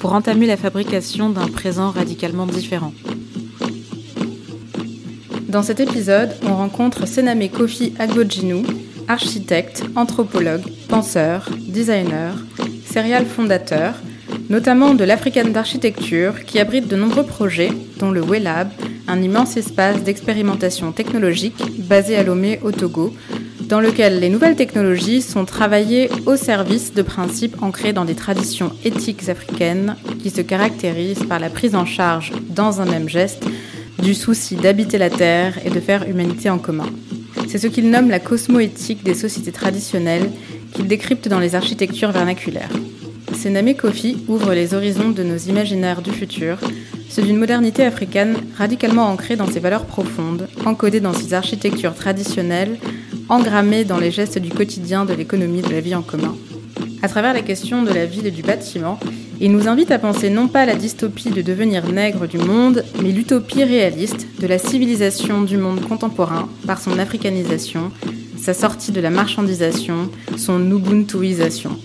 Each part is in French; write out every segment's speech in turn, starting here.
pour entamer la fabrication d'un présent radicalement différent. Dans cet épisode, on rencontre Sename Kofi Agbojinu, architecte, anthropologue, penseur, designer, serial fondateur, notamment de l'African d'architecture qui abrite de nombreux projets, dont le WELAB, un immense espace d'expérimentation technologique basé à Lomé au Togo, dans lequel les nouvelles technologies sont travaillées au service de principes ancrés dans des traditions éthiques africaines qui se caractérisent par la prise en charge, dans un même geste, du souci d'habiter la Terre et de faire humanité en commun. C'est ce qu'il nomme la cosmoéthique des sociétés traditionnelles qu'il décrypte dans les architectures vernaculaires. Sename Kofi ouvre les horizons de nos imaginaires du futur, ceux d'une modernité africaine radicalement ancrée dans ses valeurs profondes, encodée dans ses architectures traditionnelles, engrammée dans les gestes du quotidien de l'économie de la vie en commun. À travers la question de la ville et du bâtiment, il nous invite à penser non pas la dystopie de devenir nègre du monde, mais l'utopie réaliste de la civilisation du monde contemporain par son africanisation, sa sortie de la marchandisation, son ubuntuisation.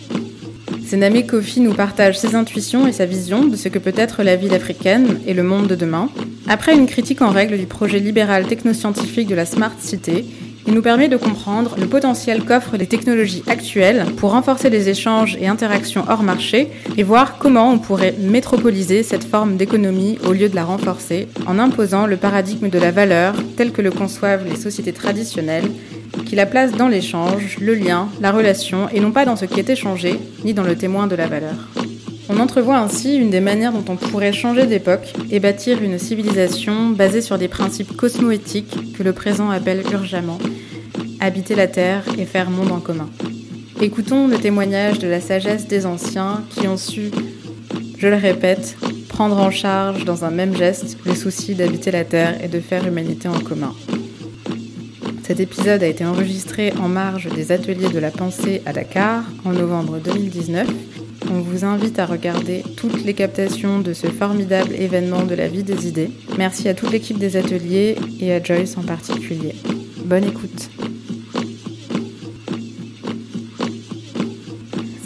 Sename Kofi nous partage ses intuitions et sa vision de ce que peut être la ville africaine et le monde de demain. Après une critique en règle du projet libéral technoscientifique de la Smart City, il nous permet de comprendre le potentiel qu'offrent les technologies actuelles pour renforcer les échanges et interactions hors marché et voir comment on pourrait métropoliser cette forme d'économie au lieu de la renforcer en imposant le paradigme de la valeur tel que le conçoivent les sociétés traditionnelles qui la place dans l'échange, le lien, la relation et non pas dans ce qui est échangé ni dans le témoin de la valeur. On entrevoit ainsi une des manières dont on pourrait changer d'époque et bâtir une civilisation basée sur des principes cosmoéthiques que le présent appelle urgemment habiter la Terre et faire monde en commun. Écoutons le témoignage de la sagesse des anciens qui ont su, je le répète, prendre en charge dans un même geste le souci d'habiter la Terre et de faire humanité en commun. Cet épisode a été enregistré en marge des ateliers de la pensée à Dakar en novembre 2019 on vous invite à regarder toutes les captations de ce formidable événement de la vie des idées. Merci à toute l'équipe des ateliers et à Joyce en particulier. Bonne écoute.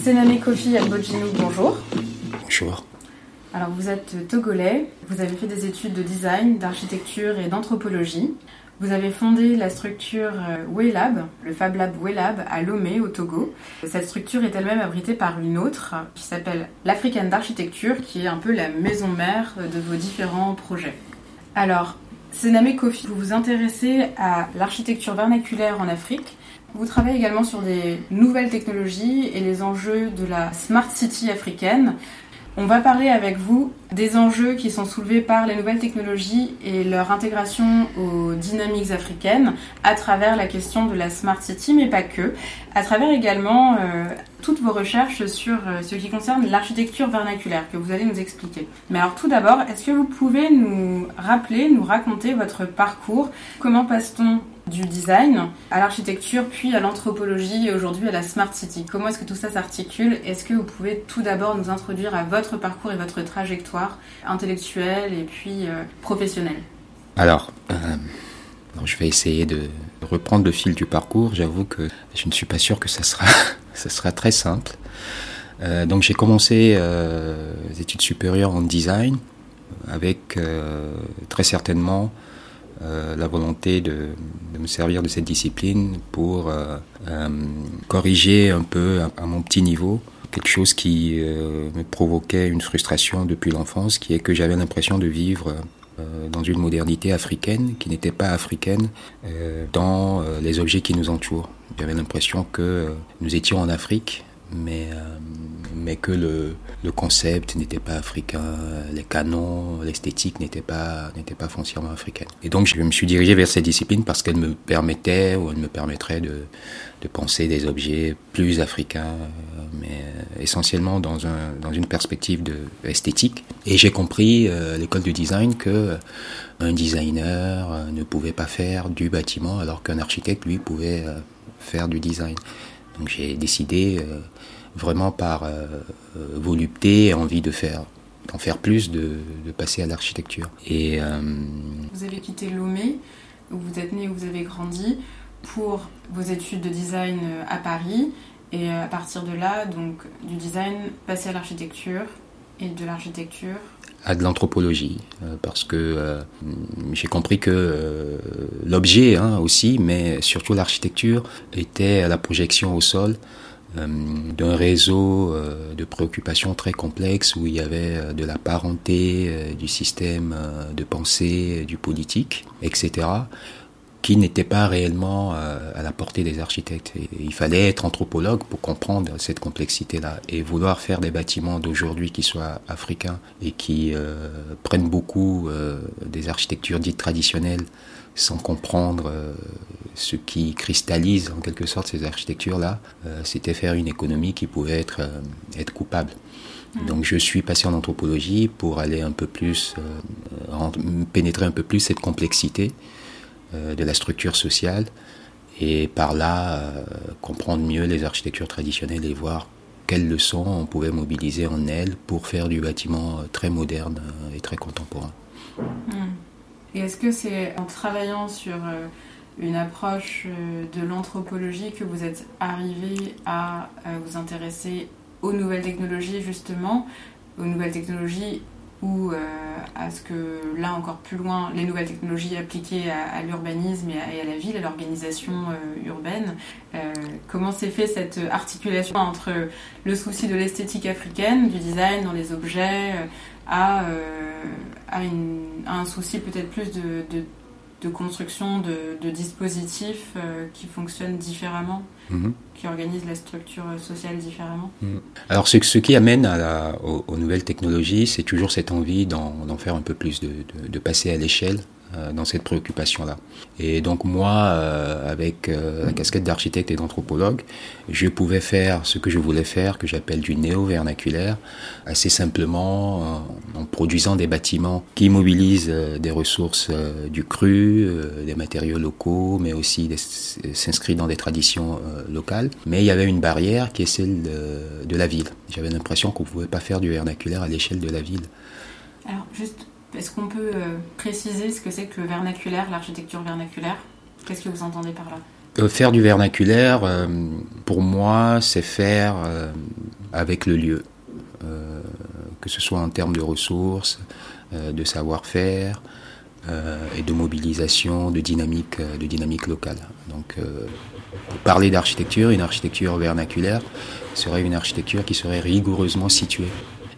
Sename Kofi Albojinu, bonjour. Bonjour. Alors vous êtes togolais, vous avez fait des études de design, d'architecture et d'anthropologie. Vous avez fondé la structure euh, WeLab, le Fab Lab WeLab à Lomé au Togo. Cette structure est elle-même abritée par une autre qui s'appelle l'African d'architecture qui est un peu la maison mère de vos différents projets. Alors, Sename Kofi, vous vous intéressez à l'architecture vernaculaire en Afrique. Vous travaillez également sur des nouvelles technologies et les enjeux de la Smart City africaine. On va parler avec vous des enjeux qui sont soulevés par les nouvelles technologies et leur intégration aux dynamiques africaines à travers la question de la Smart City, mais pas que, à travers également euh, toutes vos recherches sur euh, ce qui concerne l'architecture vernaculaire que vous allez nous expliquer. Mais alors tout d'abord, est-ce que vous pouvez nous rappeler, nous raconter votre parcours? Comment passe-t-on du design à l'architecture, puis à l'anthropologie et aujourd'hui à la Smart City. Comment est-ce que tout ça s'articule? Est-ce que vous pouvez tout d'abord nous introduire à votre parcours et votre trajectoire intellectuelle et puis euh, professionnelle? Alors, je vais essayer de reprendre le fil du parcours. J'avoue que je ne suis pas sûr que ça sera, ça sera très simple. Euh, donc j'ai commencé euh, les études supérieures en design avec euh, très certainement euh, la volonté de, me servir de cette discipline pour euh, corriger un peu à, mon petit niveau quelque chose qui me provoquait une frustration depuis l'enfance, qui est que j'avais l'impression de vivre dans une modernité africaine qui n'était pas africaine dans les objets qui nous entourent. J'avais l'impression que nous étions en Afrique, mais mais que le, le concept n'était pas africain, les canons, l'esthétique n'était pas, pas foncièrement africaine. Et donc je me suis dirigé vers cette discipline parce qu'elle me permettait ou elle me permettrait de, de penser des objets plus africains, mais essentiellement dans, un, dans une perspective de esthétique. Et j'ai compris euh, l'école du design que un designer euh, ne pouvait pas faire du bâtiment alors qu'un architecte lui pouvait euh, faire du design. Donc j'ai décidé vraiment par euh, volupté et envie de faire d'en faire plus, de, de passer à l'architecture. Et euh, vous avez quitté Lomé, où vous êtes né, où vous avez grandi, pour vos études de design à Paris. Et à partir de là, donc du design, passer à l'architecture et de l'architecture à de l'anthropologie, euh, parce que euh, j'ai compris que euh, l'objet hein, aussi, mais surtout l'architecture, était la projection au sol euh, d'un réseau euh, de préoccupations très complexes où il y avait euh, de la parenté, du système de pensée, du politique, etc qui n'était pas réellement à la portée des architectes. Il fallait être anthropologue pour comprendre cette complexité-là et vouloir faire des bâtiments d'aujourd'hui qui soient africains et qui euh, prennent beaucoup euh, des architectures dites traditionnelles sans comprendre euh, ce qui cristallise en quelque sorte ces architectures-là, euh, c'était faire une économie qui pouvait être, euh, être coupable. Mmh. Donc je suis passé en anthropologie pour aller un peu plus, pénétrer un peu plus cette complexité de la structure sociale et par là comprendre mieux les architectures traditionnelles et voir quelles leçons on pouvait mobiliser en elles pour faire du bâtiment très moderne et très contemporain. Mmh. Et est-ce que c'est en travaillant sur euh, une approche euh, de l'anthropologie que vous êtes arrivé à euh, vous intéresser aux nouvelles technologies justement, aux nouvelles technologies ou à ce que là encore plus loin, les nouvelles technologies appliquées à, l'urbanisme et, à la ville, à l'organisation urbaine. comment s'est fait cette articulation entre le souci de l'esthétique africaine, du design dans les objets, à, à, une, à un souci peut-être plus de, de, de construction de, de dispositifs euh, qui fonctionnent différemment, mm -hmm. qui organisent la structure sociale différemment. Mm -hmm. Alors ce, ce, qui amène à la, aux, aux, nouvelles technologies, c'est toujours cette envie d'en faire un peu plus, de, de passer à l'échelle euh, dans cette préoccupation-là. Et donc moi, euh, avec euh, la casquette d'architecte et d'anthropologue, je pouvais faire ce que je voulais faire, que j'appelle du néo-vernaculaire, assez simplement en, produisant des bâtiments qui mobilisent des ressources du cru, des matériaux locaux, mais aussi s'inscrivent dans des traditions locales. Mais il y avait une barrière qui est celle de, de la ville. J'avais l'impression qu'on ne pouvait pas faire du vernaculaire à l'échelle de la ville. Alors juste est-ce qu'on peut euh, préciser ce que c'est que le vernaculaire, l'architecture vernaculaire? Qu'est-ce que vous entendez par là? Euh, Faire du vernaculaire, euh, pour moi, c'est faire avec le lieu, que ce soit en termes de ressources, de savoir-faire et de mobilisation, de dynamique, de dynamique locale. Donc, pour parler d'architecture, une architecture vernaculaire serait une architecture qui serait rigoureusement située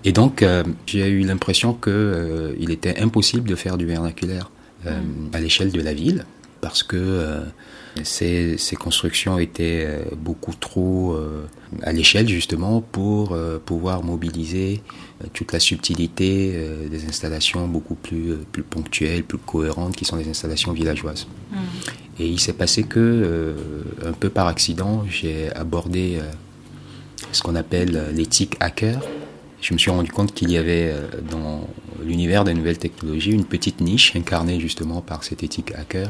et donc, euh, j'ai eu l'impression qu'il euh, était impossible de faire du vernaculaire euh, à l'échelle de la ville, parce que ces, ces, constructions étaient beaucoup trop à l'échelle, justement, pour pouvoir mobiliser toute la subtilité des installations beaucoup plus, plus ponctuelles, plus cohérentes, qui sont les installations villageoises. Mmh. Et il s'est passé que, un peu par accident, j'ai abordé ce qu'on appelle l'éthique hacker je me suis rendu compte qu'il y avait euh, dans l'univers des nouvelles technologies une petite niche incarnée justement par cette éthique hacker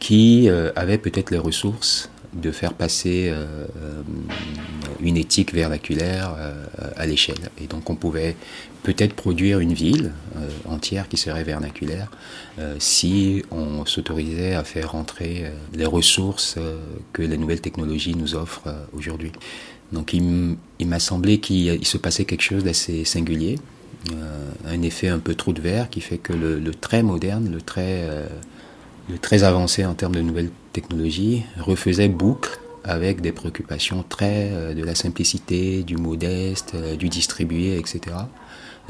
qui euh, avait peut-être les ressources de faire passer euh, une éthique vernaculaire à l'échelle. Et donc on pouvait peut-être produire une ville entière qui serait vernaculaire si on s'autorisait à faire rentrer les ressources que les nouvelles technologies nous offrent aujourd'hui. Donc il, m'a semblé qu'il se passait quelque chose d'assez singulier, euh, un effet un peu trou de verre qui fait que le, très moderne, le très, euh, le très avancé en termes de nouvelles technologies refaisait boucle avec des préoccupations très euh, de la simplicité, du modeste, du distribué, etc.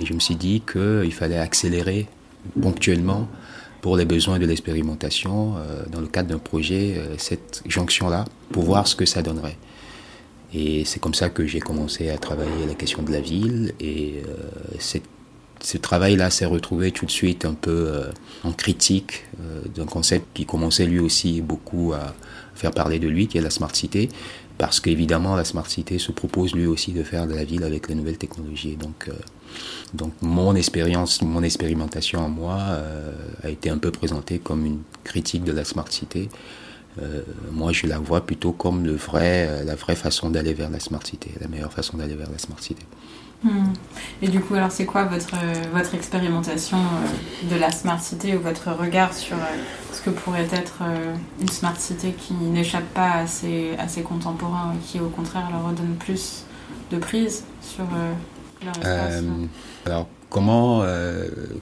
Et je me suis dit qu'il fallait accélérer ponctuellement pour les besoins de l'expérimentation, dans le cadre d'un projet, cette jonction-là, pour voir ce que ça donnerait. Et c'est comme ça que j'ai commencé à travailler la question de la ville. Et euh, ce travail-là s'est retrouvé tout de suite un peu euh, en critique euh, d'un concept qui commençait lui aussi beaucoup à faire parler de lui, qui est la smart city. Parce qu'évidemment, la smart city se propose lui aussi de faire de la ville avec les nouvelles technologies. Donc, donc mon expérience, mon expérimentation en moi a été un peu présentée comme une critique de la smart city. Euh, moi, je la vois plutôt comme le vrai, euh, la vraie façon d'aller vers la smart city, la meilleure façon d'aller vers la smart city. Hmm. Et du coup, alors, c'est quoi votre, votre expérimentation euh, de la smart city ou votre regard sur ce que pourrait être une smart city qui n'échappe pas à ses, à ses contemporains et qui, au contraire, leur redonne plus de prise sur leur espace Alors, comment,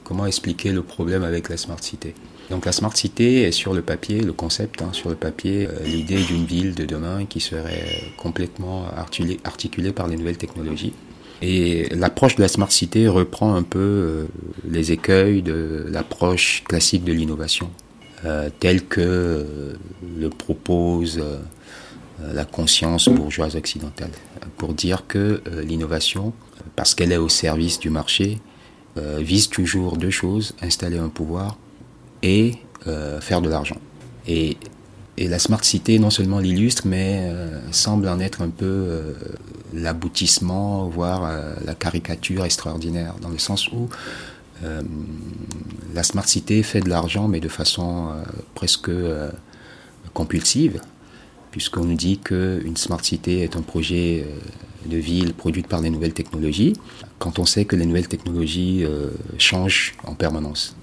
comment expliquer le problème avec la smart city? Donc la smart city est sur le papier, le concept, hein, sur le papier, euh, l'idée d'une ville de demain qui serait complètement articulée, par les nouvelles technologies. Et l'approche de la smart city reprend un peu euh, les écueils de l'approche classique de l'innovation, euh, telle que le propose la conscience bourgeoise occidentale, pour dire que l'innovation, parce qu'elle est au service du marché, vise toujours deux choses, installer un pouvoir et euh, faire de l'argent. Et, la Smart City non seulement l'illustre, mais euh, semble en être un peu euh, l'aboutissement, voire la caricature extraordinaire, dans le sens où la Smart City fait de l'argent, mais de façon presque compulsive, puisqu'on nous dit qu'une Smart City est un projet de ville produite par les nouvelles technologies, quand on sait que les nouvelles technologies changent en permanence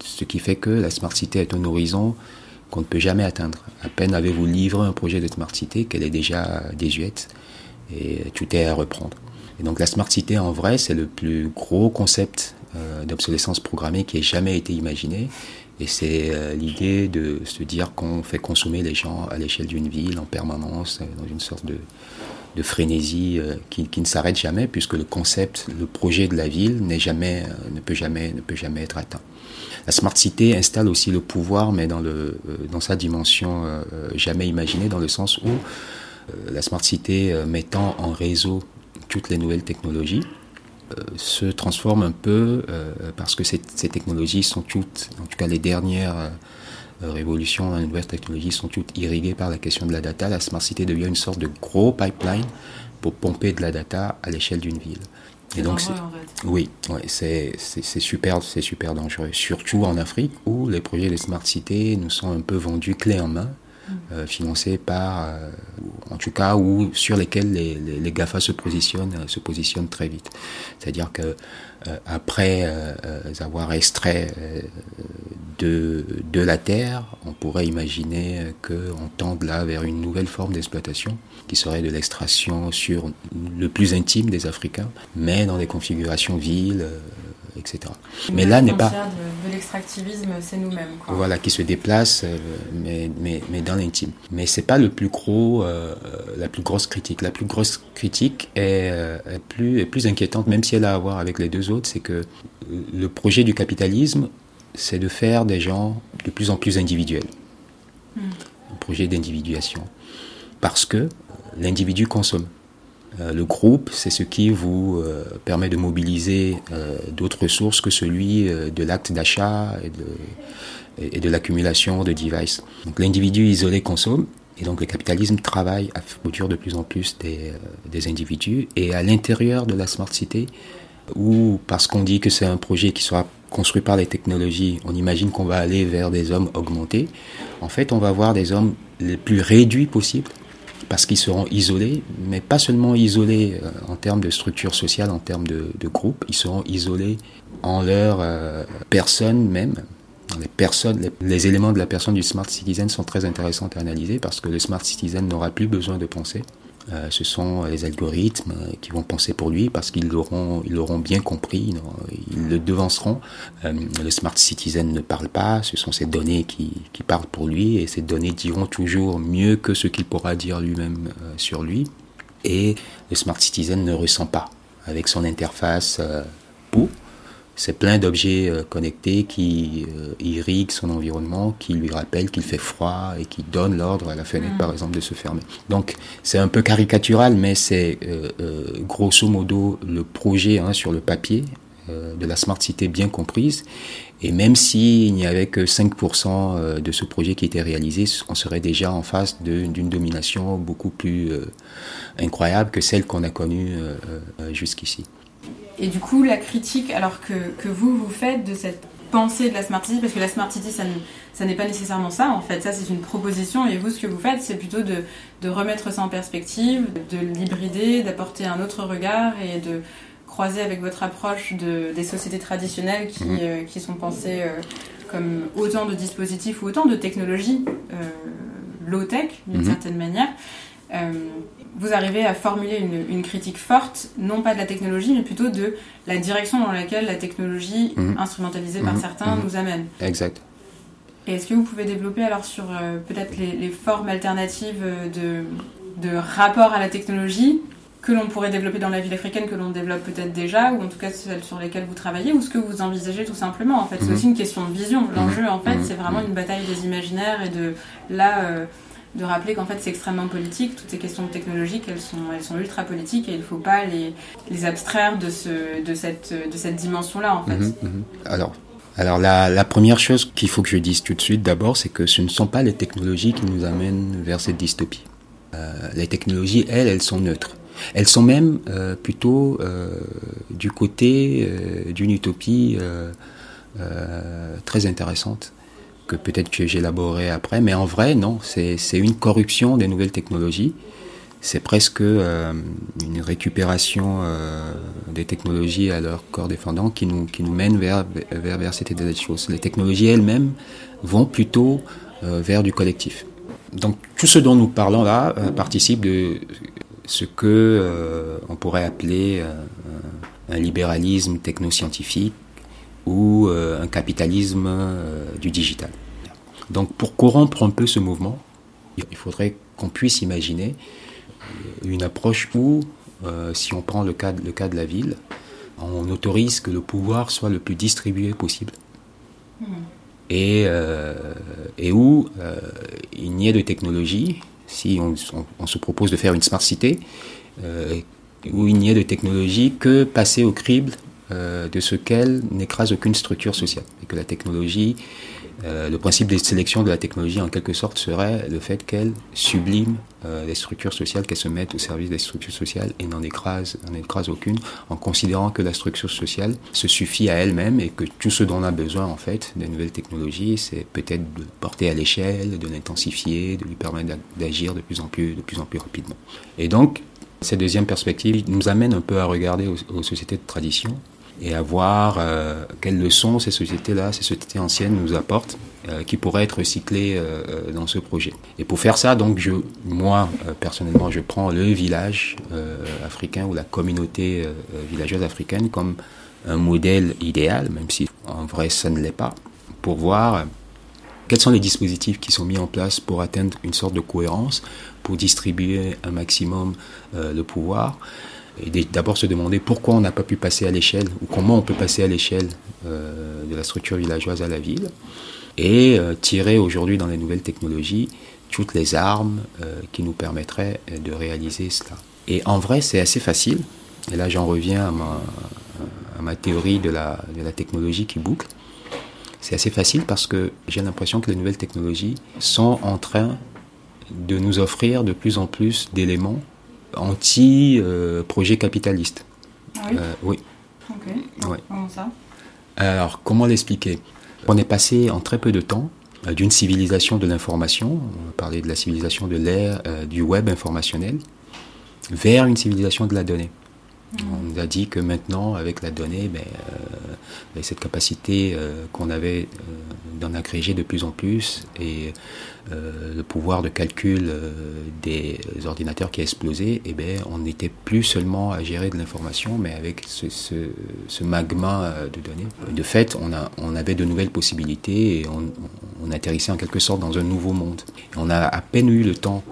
ce qui fait que la smart city est un horizon qu'on ne peut jamais atteindre. À peine avez-vous livré un projet de smart city qu'elle est déjà désuète et tout est à reprendre. Et donc la smart city en vrai, c'est le plus gros concept euh, d'obsolescence programmée qui ait jamais été imaginé. Et c'est euh, l'idée de se dire qu'on fait consommer les gens à l'échelle d'une ville en permanence, euh, dans une sorte de, de frénésie qui, qui, ne s'arrête jamais, puisque le concept, le projet de la ville n'est jamais, ne peut jamais, ne peut jamais être atteint. La smart city installe aussi le pouvoir, mais dans, le, euh, dans sa dimension euh, euh, jamais imaginée, dans le sens où la smart city mettant en réseau toutes les nouvelles technologies se transforme un peu parce que ces, technologies sont toutes, en tout cas les dernières révolutions dans les nouvelles technologies sont toutes irriguées par la question de la data. La smart city devient une sorte de gros pipeline pour pomper de la data à l'échelle d'une ville. Et donc, oui, ouais, c'est super, c'est super dangereux. Surtout en Afrique où les projets de smart city nous sont un peu vendus clé en main. Euh, financés par, euh, en tout cas, ou sur lesquels les, les, les, Gafa se positionnent, se positionnent très vite. C'est-à-dire que euh, après avoir extrait de, de la terre, on pourrait imaginer qu'on tende là vers une nouvelle forme d'exploitation qui serait de l'extraction sur le plus intime des Africains, mais dans des configurations villes, euh, etc. mais là n'est pas de, l'extractivisme, c'est nous-mêmes. Voilà, qui se déplace, euh, mais, mais, mais dans l'intime. Mais c'est pas le plus gros, euh, la plus grosse critique. La plus grosse critique est, est, plus, est plus inquiétante, même si elle a à voir avec les deux autres, c'est que le projet du capitalisme, c'est de faire des gens de plus en plus individuels. Hmm. Un projet d'individuation. Parce que l'individu consomme. Euh, le groupe, c'est ce qui vous euh, permet de mobiliser euh, d'autres ressources que celui de l'acte d'achat et de, l'accumulation de devices. Donc l'individu isolé consomme, et donc le capitalisme travaille à produire de plus en plus des, des individus. Et à l'intérieur de la smart city, ou parce qu'on dit que c'est un projet qui sera construit par les technologies, on imagine qu'on va aller vers des hommes augmentés. En fait, on va avoir des hommes les plus réduits possibles parce qu'ils seront isolés, mais pas seulement isolés euh, en termes de structure sociale, en termes de, de groupe, ils seront isolés en leur euh, personne même. Les, personnes, les, les, éléments de la personne du smart citizen sont très intéressants à analyser parce que le smart citizen n'aura plus besoin de penser. Euh, ce sont les algorithmes qui vont penser pour lui parce qu'ils l'auront, ils bien compris, ils le devanceront. Euh, le smart citizen ne parle pas, ce sont ces données qui, parlent pour lui et ces données diront toujours mieux que ce qu'il pourra dire lui-même euh, sur lui. Et le smart citizen ne ressent pas avec son interface euh, pour c'est plein d'objets euh, connectés qui euh, irriguent son environnement, qui lui rappellent qu'il fait froid et qui donnent l'ordre à la fenêtre, mmh. par exemple, de se fermer. Donc, c'est un peu caricatural, mais c'est euh, euh, grosso modo le projet hein, sur le papier de la Smart Cité bien comprise. Et même s'il n'y avait que 5% de ce projet qui était réalisé, on serait déjà en face d'une domination beaucoup plus incroyable que celle qu'on a connue jusqu'ici. Et du coup, la critique, alors que, que vous, vous faites de cette pensée de la Smart City, parce que la Smart City, ça, ça n'est pas nécessairement ça, en fait. Ça, c'est une proposition, et vous, ce que vous faites, c'est plutôt de, de, remettre ça en perspective, de l'hybrider, d'apporter un autre regard, et de croiser avec votre approche de, des sociétés traditionnelles qui, mmh. euh, qui sont pensées euh, comme autant de dispositifs ou autant de technologies euh, low-tech, d'une mmh. certaine manière. Vous arrivez à formuler une, une, critique forte, non pas de la technologie, mais plutôt de la direction dans laquelle la technologie, mmh. instrumentalisée mmh. par certains, mmh. nous amène. Exact. Et est-ce que vous pouvez développer alors sur euh, peut-être les, les, formes alternatives de, de rapport à la technologie que l'on pourrait développer dans la ville africaine, que l'on développe peut-être déjà, ou en tout cas celles sur lesquelles vous travaillez, ou ce que vous envisagez tout simplement En fait, c'est aussi une question de vision. L'enjeu, en fait, c'est vraiment une bataille des imaginaires et de là. Euh, de rappeler qu'en fait c'est extrêmement politique, toutes ces questions technologiques elles sont, elles sont ultra politiques et il ne faut pas les, les abstraire de, ce, de, cette, de cette dimension-là en fait. Mmh, mmh. Alors, alors la, première chose qu'il faut que je dise tout de suite d'abord, c'est que ce ne sont pas les technologies qui nous amènent vers cette dystopie. Euh, les technologies, elles, elles sont neutres. Elles sont même euh, plutôt euh, du côté d'une utopie très intéressante peut-être que j'élaborerai après, mais en vrai, non, c'est une corruption des nouvelles technologies. C'est presque euh, une récupération euh, des technologies à leur corps défendant qui nous, mène vers, vers, vers cet état des choses. Les technologies elles-mêmes vont plutôt euh, vers du collectif. Donc tout ce dont nous parlons là participe de ce que on pourrait appeler un libéralisme technoscientifique ou un capitalisme du digital. Donc pour corrompre un peu ce mouvement, il faudrait qu'on puisse imaginer une approche où, euh, si on prend le cas, le cas de la ville, on autorise que le pouvoir soit le plus distribué possible. Mmh. Et, euh, et où euh, il n'y ait de technologie, si on, on, on, se propose de faire une smart cité, euh, où il n'y ait de technologie que passer au crible de ce qu'elle n'écrase aucune structure sociale. Et que la technologie, euh, le principe de sélection de la technologie en quelque sorte serait le fait qu'elle sublime euh, les structures sociales, qu'elle se mette au service des structures sociales et n'en écrase, aucune, en considérant que la structure sociale se suffit à elle-même et que tout ce dont on a besoin en fait des nouvelles technologies, c'est peut-être de porter à l'échelle, de l'intensifier, de lui permettre d'agir de plus en plus, de plus en plus rapidement. Et donc, cette deuxième perspective nous amène un peu à regarder aux sociétés de tradition et à voir euh, quelles leçons ces sociétés-là, ces sociétés anciennes nous apportent, euh, qui pourraient être recyclées euh, dans ce projet. Et pour faire ça, donc, je, moi, personnellement, je prends le village africain ou la communauté villageoise africaine comme un modèle idéal, même si en vrai ça ne l'est pas, pour voir quels sont les dispositifs qui sont mis en place pour atteindre une sorte de cohérence, pour distribuer un maximum le pouvoir, d'abord se demander pourquoi on n'a pas pu passer à l'échelle ou comment on peut passer à l'échelle euh, de la structure villageoise à la ville et euh, tirer aujourd'hui dans les nouvelles technologies toutes les armes euh, qui nous permettraient de réaliser cela. Et en vrai, c'est assez facile. Et là, j'en reviens à ma, théorie de la technologie qui boucle. C'est assez facile parce que j'ai l'impression que les nouvelles technologies sont en train de nous offrir de plus en plus d'éléments anti-projet euh, capitaliste. Ah oui. Euh, oui. Ok. Ouais. Comment ça? Alors, comment l'expliquer? On est passé en très peu de temps d'une civilisation de l'information, on va parler de la civilisation de l'ère du web informationnel, vers une civilisation de la donnée. On nous a dit que maintenant, avec la donnée, ben, euh, cette capacité euh, qu'on avait euh, d'en agréger de plus en plus et le pouvoir de calcul des ordinateurs qui a explosé, eh ben, on n'était plus seulement à gérer de l'information, mais avec ce, magma de données. De fait, on, a, on avait de nouvelles possibilités et on atterrissait en quelque sorte dans un nouveau monde. on a à peine eu le temps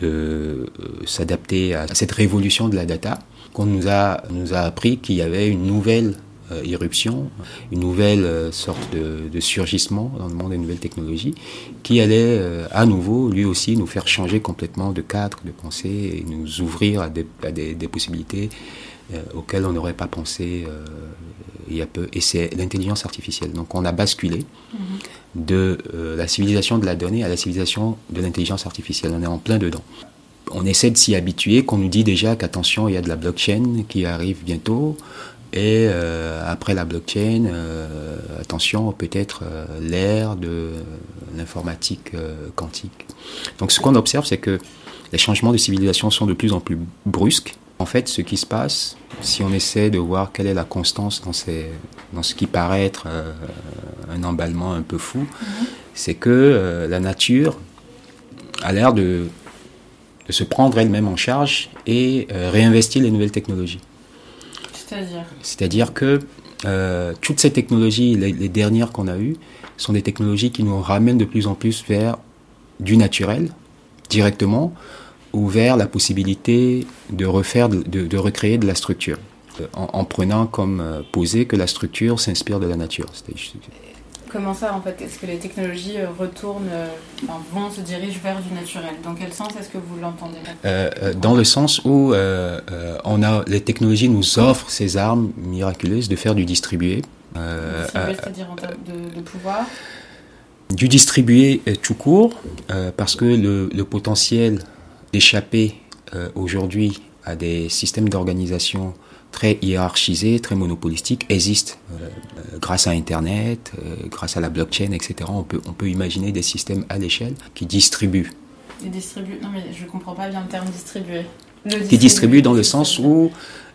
de s'adapter à cette révolution de la data qu'on nous a, nous a appris qu'il y avait une nouvelle euh, irruption, une nouvelle euh, sorte de, surgissement dans le monde des nouvelles technologies, qui allait euh, à nouveau, lui aussi, nous faire changer complètement de cadre, de pensée, et nous ouvrir à des, des, possibilités auxquelles on n'aurait pas pensé il y a peu. Et c'est l'intelligence artificielle. Donc on a basculé mm-hmm. de la civilisation de la donnée à la civilisation de l'intelligence artificielle. On est en plein dedans on essaie de s'y habituer, qu'on nous dit déjà qu'attention, il y a de la blockchain qui arrive bientôt. Et euh, après la blockchain, euh, attention, peut-être euh, l'ère de l'informatique quantique. Donc ce qu'on observe, c'est que les changements de civilisation sont de plus en plus brusques. En fait, ce qui se passe, si on essaie de voir quelle est la constance dans, dans ce qui paraît être un emballement un peu fou, mm-hmm. c'est que la nature a l'air de de se prendre elle-même en charge et euh, réinvestir les nouvelles technologies. C'est-à-dire C'est-à-dire que euh, toutes ces technologies, les, dernières qu'on a eues, sont des technologies qui nous ramènent de plus en plus vers du naturel, directement, ou vers la possibilité de refaire, de, recréer de la structure, en, prenant comme euh, posé que la structure s'inspire de la nature. Comment ça, en fait Est-ce que les technologies euh, retournent, euh, enfin, vont, se dirigent vers du naturel? Dans quel sens est-ce que vous l'entendez? Euh, Dans le sens où on a, les technologies nous offrent ces armes miraculeuses de faire du distribué. c'est-à-dire en termes de, pouvoir? Du distribué tout court, parce que le, le potentiel d'échapper aujourd'hui à des systèmes d'organisation très hiérarchisé, très monopolistique existe. Euh, euh, grâce à Internet, euh, grâce à la blockchain, etc., on peut, on peut imaginer des systèmes à l'échelle qui distribuent. distribuent Non, mais je ne comprends pas bien le terme distribuer. qui distribuent dans le sens où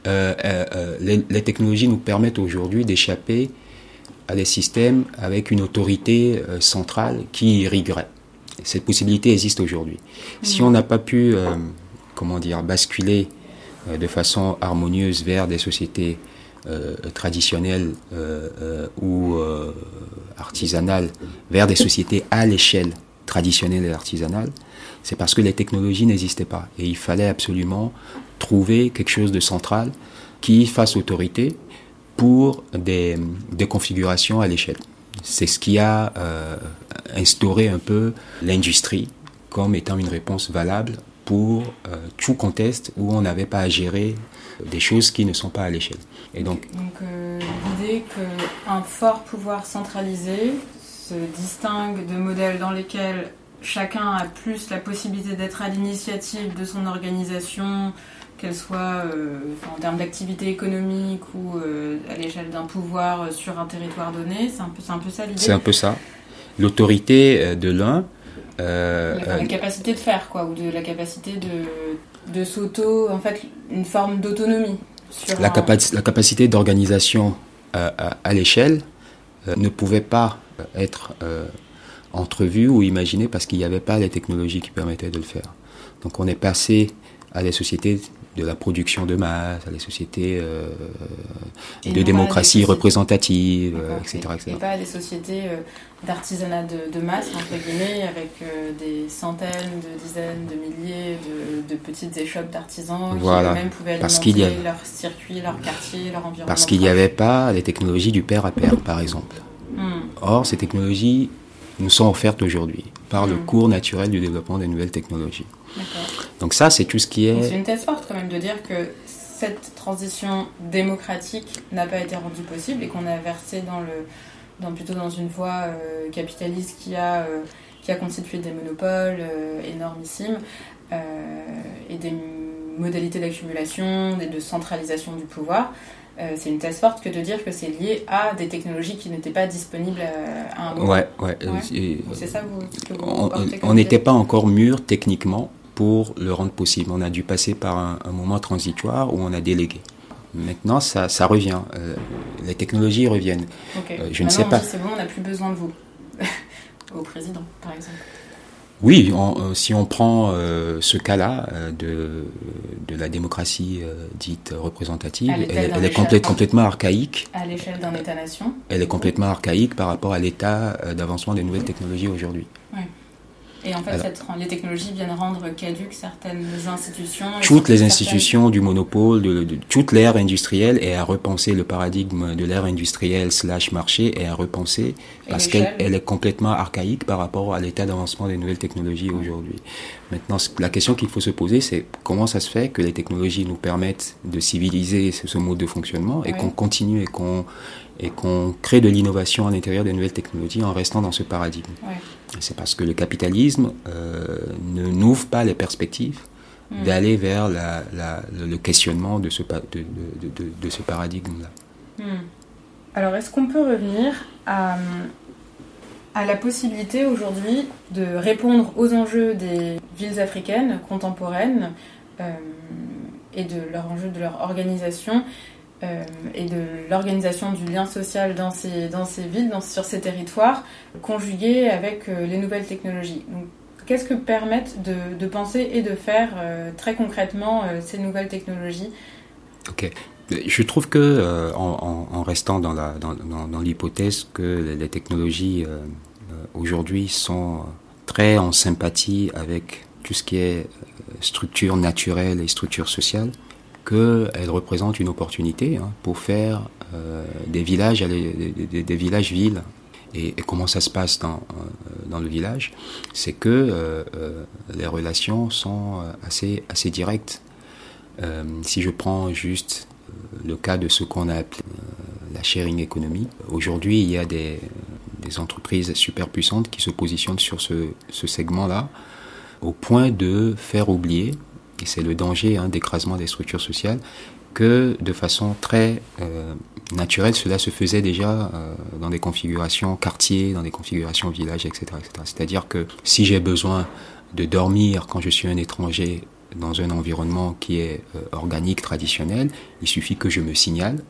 les, les, technologies nous permettent aujourd'hui d'échapper à des systèmes avec une autorité centrale qui irriguerait. Cette possibilité existe aujourd'hui. Si mmh. on n'a pas pu, comment dire, basculer de façon harmonieuse vers des sociétés euh, traditionnelles euh, ou artisanales, vers des sociétés à l'échelle traditionnelle et artisanale, c'est parce que les technologies n'existaient pas. Et il fallait absolument trouver quelque chose de central qui fasse autorité pour des configurations à l'échelle. C'est ce qui a instauré un peu l'industrie comme étant une réponse valable pour euh, tout contexte où on n'avait pas à gérer des choses qui ne sont pas à l'échelle. Et donc, donc euh, l'idée qu'un fort pouvoir centralisé se distingue de modèles dans lesquels chacun a plus la possibilité d'être à l'initiative de son organisation, qu'elle soit euh, en termes d'activité économique ou à l'échelle d'un pouvoir sur un territoire donné. C'est un peu, un peu ça l'idée. C'est un peu ça. L'autorité de l'un euh, la, euh, capacité de faire, quoi, ou de la capacité de, de s'auto, en fait, une forme d'autonomie. La, la, capacité d'organisation euh, à, l'échelle ne pouvait pas être entrevue ou imaginée parce qu'il n'y avait pas les technologies qui permettaient de le faire. Donc on est passé à des sociétés de la production de masse, à des sociétés euh, de démocratie représentative, etc., etc. Et pas des sociétés euh, d'artisanat de, masse, entre guillemets, avec euh, des centaines, de dizaines, de milliers de, petites échoppes d'artisans qui eux-mêmes pouvaient alimenter leur circuit, leur quartier, leur environnement. Parce qu'il n'y avait pas les technologies du père à père, par exemple. Hmm. Or, ces technologies nous sont offertes aujourd'hui par le hmm. cours naturel du développement des nouvelles technologies. Donc ça, c'est tout ce qui est... C'est une thèse forte quand même de dire que cette transition démocratique n'a pas été rendue possible et qu'on a versé dans le, dans, plutôt dans une voie euh, capitaliste qui a, euh, qui a constitué des monopoles euh, énormissimes et des modalités d'accumulation et de centralisation du pouvoir. euh, c'est une thèse forte que de dire que c'est lié à des technologies qui n'étaient pas disponibles à, un moment. Ouais, ouais. c'est ça vous, que vous On n'était pas encore mûr techniquement pour le rendre possible. On a dû passer par un, moment transitoire où on a délégué. Maintenant, ça, ça revient. Euh, les technologies reviennent. Euh, je ne sais pas. C'est bon, on n'a plus besoin de vous. Au président, par exemple. Oui, euh, si on prend euh, ce cas-là de, de la démocratie dite représentative, elle, est complètement archaïque. À l'échelle d'un État-nation Elle est complètement archaïque par rapport à l'état d'avancement des nouvelles technologies aujourd'hui. Oui. Et en fait, les technologies viennent rendre caduques certaines institutions. Toutes les institutions du monopole, de, toute l'ère industrielle et à repenser le paradigme de l'ère industrielle slash marché et à repenser parce qu'elle est complètement archaïque par rapport à l'état d'avancement des nouvelles technologies aujourd'hui. Maintenant, la question qu'il faut se poser, c'est comment ça se fait que les technologies nous permettent de civiliser ce, mode de fonctionnement et qu'on continue et qu'on et qu'on crée de l'innovation à l'intérieur des nouvelles technologies en restant dans ce paradigme. C'est parce que le capitalisme euh, ne n'ouvre pas les perspectives hmm. d'aller vers la, le questionnement de ce, de, de, de, ce paradigme-là. Hmm. Alors, est-ce qu'on peut revenir à, à la possibilité aujourd'hui de répondre aux enjeux des villes africaines contemporaines euh, et de leurs enjeux de leur organisation euh, et de l'organisation du lien social dans ces, villes, dans, sur ces territoires, conjugué avec euh, les nouvelles technologies. Qu'est-ce que permettent de, penser et de faire euh, très concrètement ces nouvelles technologies? Ok. Je trouve que, en, restant dans, l'hypothèse que les technologies aujourd'hui sont très en sympathie avec tout ce qui est structure naturelle et structure sociale, qu'elle représente une opportunité hein, pour faire euh, des villages, des, des, villages-villes. Et, comment ça se passe dans, euh, dans le village? C'est que euh, les relations sont assez, assez directes. si je prends juste le cas de ce qu'on a appelé la sharing economy, aujourd'hui il y a des, des, entreprises super puissantes qui se positionnent sur ce, ce segment-là au point de faire oublier et c'est le danger hein, d'écrasement des structures sociales, que de façon très euh, naturelle, cela se faisait déjà euh, dans des configurations quartiers, dans des configurations villages, etc. C'est-à-dire que si j'ai besoin de dormir quand je suis un étranger dans un environnement qui est euh, organique, traditionnel, il suffit que je me signale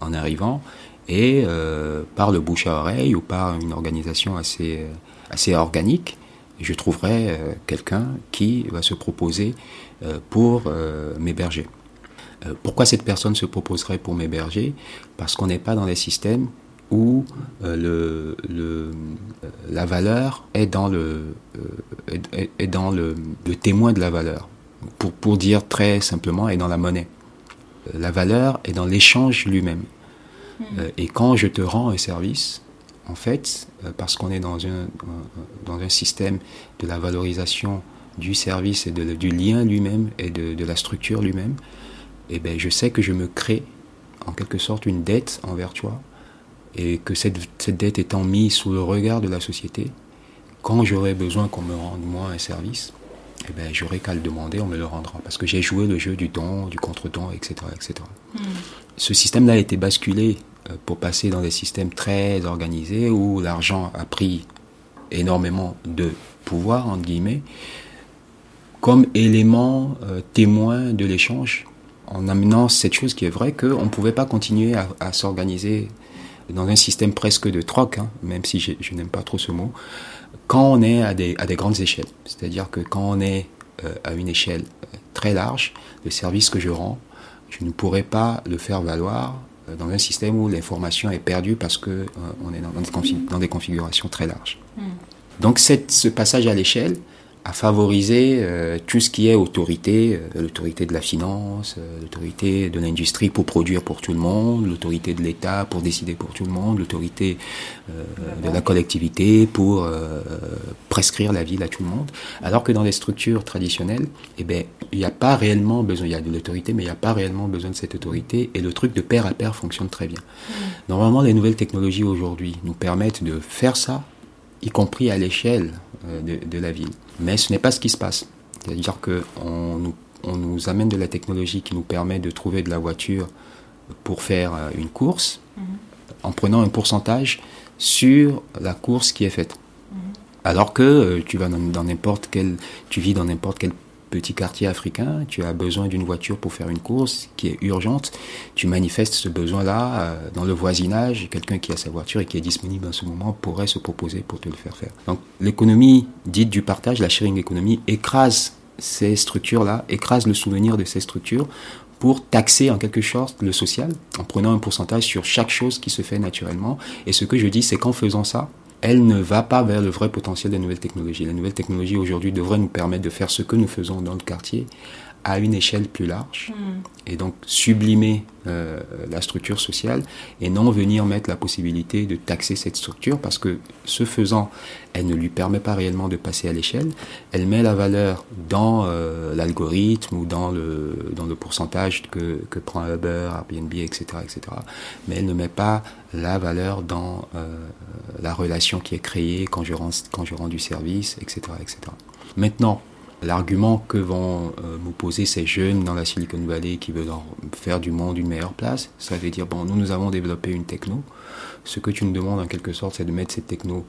en arrivant et par le bouche à oreille ou par une organisation assez, organique, je trouverai quelqu'un qui va se proposer pour euh, m'héberger. Euh, pourquoi cette personne se proposerait pour m'héberger Parce qu'on n'est pas dans des systèmes où le, le, la valeur est dans le, est, dans le, le, témoin de la valeur. Pour, pour dire très simplement, est dans la monnaie. La valeur est dans l'échange lui-même. Hmm. Et quand je te rends un service, en fait, parce qu'on est dans un, dans un système de la valorisation du service et de, du lien lui-même et de, de, la structure lui-même, eh ben, je sais que je me crée en quelque sorte une dette envers toi et que cette, cette dette étant mise sous le regard de la société, quand j'aurai besoin qu'on me rende moi un service, eh ben, j'aurai qu'à le demander, on me le rendra. Parce que j'ai joué le jeu du don, du contre-don, etc. etc. Hmm. Ce système-là a été basculé euh, pour passer dans des systèmes très organisés où l'argent a pris énormément de pouvoir, entre guillemets, comme élément euh, témoin de l'échange, en amenant cette chose qui est vraie qu'on ne pouvait pas continuer à, s'organiser dans un système presque de troc, hein, même si je, n'aime pas trop ce mot, quand on est à des, à des grandes échelles. C'est-à-dire que quand on est euh, à une échelle euh, très large, le service que je rends, je ne pourrais pas le faire valoir dans un système où l'information est perdue parce que on est dans, des, dans des configurations très larges. Hmm. Donc cette, ce passage à l'échelle, à favoriser euh, tout ce qui est autorité, euh, l'autorité de la finance, euh, l'autorité de l'industrie pour produire pour tout le monde, l'autorité de l'État pour décider pour tout le monde, l'autorité de la collectivité pour prescrire la ville à tout le monde. Alors que dans les structures traditionnelles, eh ben, il n'y a pas réellement besoin, il y a de l'autorité, mais il n'y a pas réellement besoin de cette autorité et le truc de pair à pair fonctionne très bien. Mmh. Normalement, les nouvelles technologies aujourd'hui nous permettent de faire ça, y compris à l'échelle de, de la ville. Mais ce n'est pas ce qui se passe. C'est-à-dire qu'on nous, on nous amène de la technologie qui nous permet de trouver de la voiture pour faire une course en prenant un pourcentage sur la course qui est faite. Alors que tu vas dans n'importe quel, tu vis dans n'importe quel petit quartier africain, tu as besoin d'une voiture pour faire une course qui est urgente, tu manifestes ce besoin-là euh, dans le voisinage, quelqu'un qui a sa voiture et qui est disponible en ce moment pourrait se proposer pour te le faire faire. Donc l'économie dite du partage, la sharing economy, écrase ces structures-là, écrase le souvenir de ces structures pour taxer en quelque sorte le social en prenant un pourcentage sur chaque chose qui se fait naturellement. Et ce que je dis, c'est qu'en faisant ça, elle ne va pas vers le vrai potentiel des nouvelles technologies. Les nouvelles technologies aujourd'hui devraient nous permettre de faire ce que nous faisons dans le quartier à une échelle plus large hmm. et donc sublimer euh, la structure sociale et non venir mettre la possibilité de taxer cette structure parce que ce faisant, elle ne lui permet pas réellement de passer à l'échelle. Elle met la valeur dans euh, l'algorithme ou dans le, dans le pourcentage que, que prend Uber, Airbnb, etc., etc. Mais elle ne met pas la valeur dans euh, la relation qui est créée quand je rends, quand je rends du service, etc., etc. Maintenant, L'argument que vont euh, nous poser ces jeunes dans la Silicon Valley qui veulent faire du monde une meilleure place, ça veut dire, bon, nous, nous avons développé une techno. Ce que tu nous demandes en quelque sorte, c'est de mettre cette techno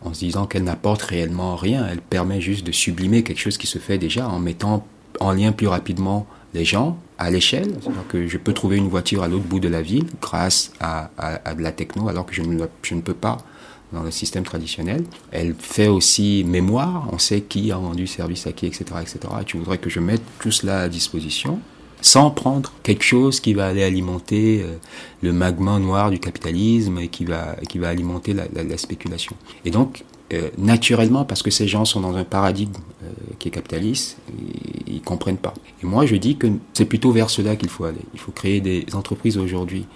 en se disant qu'elle n'apporte réellement rien. Elle permet juste de sublimer quelque chose qui se fait déjà en mettant en lien plus rapidement les gens à l'échelle. C'est-à-dire que je peux trouver une voiture à l'autre bout de la ville grâce à, de la techno alors que je ne peux pas dans le système traditionnel. Elle fait aussi mémoire, on sait qui a rendu service à qui, etc. etc. Et tu voudrais que je mette tout cela à disposition sans prendre quelque chose qui va aller alimenter euh, le magma noir du capitalisme et qui va, qui va alimenter la, la, spéculation. Et donc, euh, naturellement, parce que ces gens sont dans un paradigme euh, qui est capitaliste, ils, ils comprennent pas. Et moi, je dis que c'est plutôt vers cela qu'il faut aller. Il faut créer des entreprises aujourd'hui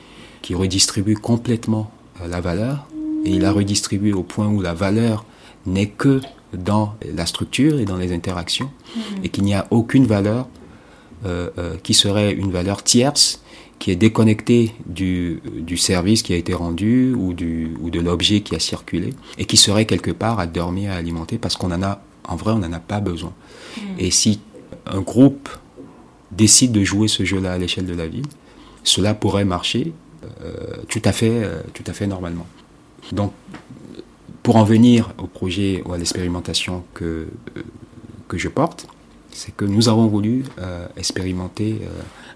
qui redistribuent complètement la valeur et il la redistribue au point où la valeur n'est que dans la structure et dans les interactions mm. et qu'il n'y a aucune valeur euh, euh, qui serait une valeur tierce qui est déconnectée du, du service qui a été rendu ou, du, ou de l'objet qui a circulé et qui serait quelque part à dormir, à alimenter parce qu'on en a, en vrai, on n'en a pas besoin. Mm. Et si un groupe décide de jouer ce jeu-là à l'échelle de la ville, cela pourrait marcher euh, tout à fait, tout à fait normalement. Donc, pour en venir au projet ou à l'expérimentation que, euh, que je porte, c'est que nous avons voulu euh, expérimenter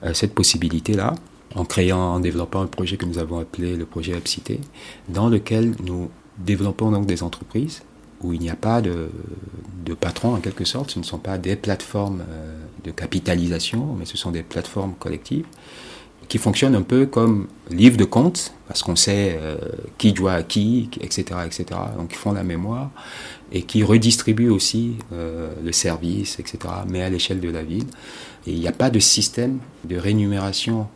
euh, cette possibilité-là en créant, en développant un projet que nous avons appelé le projet Abcité, dans lequel nous développons donc des entreprises où il n'y a pas de, de patron en quelque sorte, ce ne sont pas des plateformes de capitalisation, mais ce sont des plateformes collectives qui fonctionne un peu comme livre de compte, parce qu'on sait euh, qui doit à qui, etc., etc. Donc ils font la mémoire et qui redistribuent aussi euh, le service, etc., mais à l'échelle de la ville. Et il n'y a pas de système de rémunération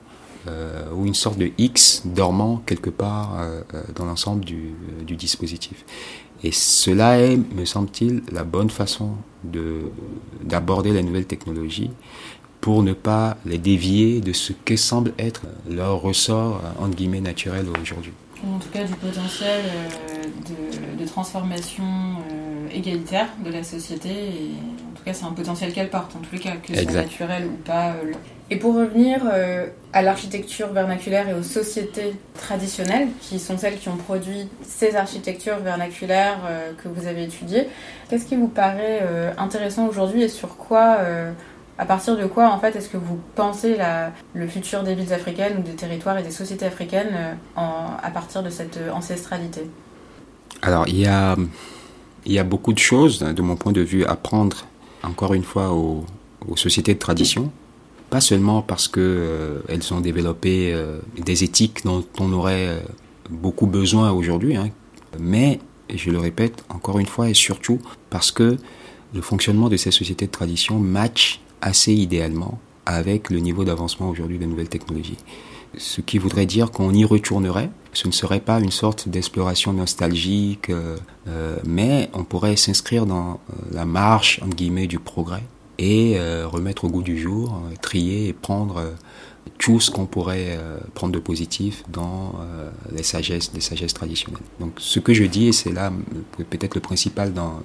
euh, ou une sorte de X dormant quelque part dans l'ensemble du, du, dispositif. Et cela est, me semble-t-il, la bonne façon d'aborder les nouvelles technologies pour ne pas les dévier de ce que semble être leur ressort, entre guillemets, naturel aujourd'hui. En tout cas, du potentiel euh, de, transformation euh, égalitaire de la société. Et en tout cas, c'est un potentiel qu'elle porte, en tous les cas, que ce soit naturel ou pas. Euh, et pour revenir à l'architecture vernaculaire et aux sociétés traditionnelles, qui sont celles qui ont produit ces architectures vernaculaires que vous avez étudiées, qu'est-ce qui vous paraît intéressant aujourd'hui et sur quoi à partir de quoi, en fait, est-ce que vous pensez le futur des villes africaines ou des territoires et des sociétés africaines euh, à partir de cette euh, ancestralité? Alors, il y a, y a beaucoup de choses, de mon point de vue, à prendre, encore une fois, aux, sociétés de tradition. Pas seulement parce qu'elles euh, ont développé des éthiques dont on aurait beaucoup besoin aujourd'hui, hein, mais, et je le répète encore une fois, et surtout parce que le fonctionnement de ces sociétés de tradition match assez idéalement avec le niveau d'avancement aujourd'hui des nouvelles technologies. Ce qui voudrait dire qu'on y retournerait. Ce ne serait pas une sorte d'exploration nostalgique, euh, euh, mais on pourrait s'inscrire dans euh, la marche entre guillemets du progrès et remettre au goût du jour, trier et prendre tout ce qu'on pourrait prendre de positif dans les sagesses, les sagesses traditionnelles. Donc, ce que je dis, et c'est là peut-être le principal dans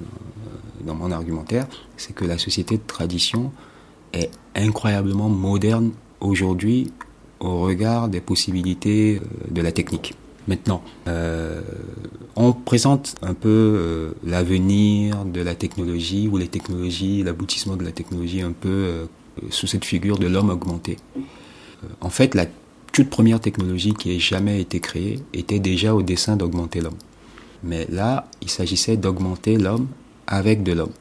dans mon argumentaire, c'est que la société de tradition est incroyablement moderne aujourd'hui au regard des possibilités de la technique. Maintenant, euh, on présente un peu euh, l'avenir de la technologie ou les technologies, l'aboutissement de la technologie un peu euh, sous cette figure de l'homme augmenté. en fait, la toute première technologie qui ait jamais été créée était déjà au dessein d'augmenter l'homme. Mais là, il s'agissait d'augmenter l'homme avec de l'homme.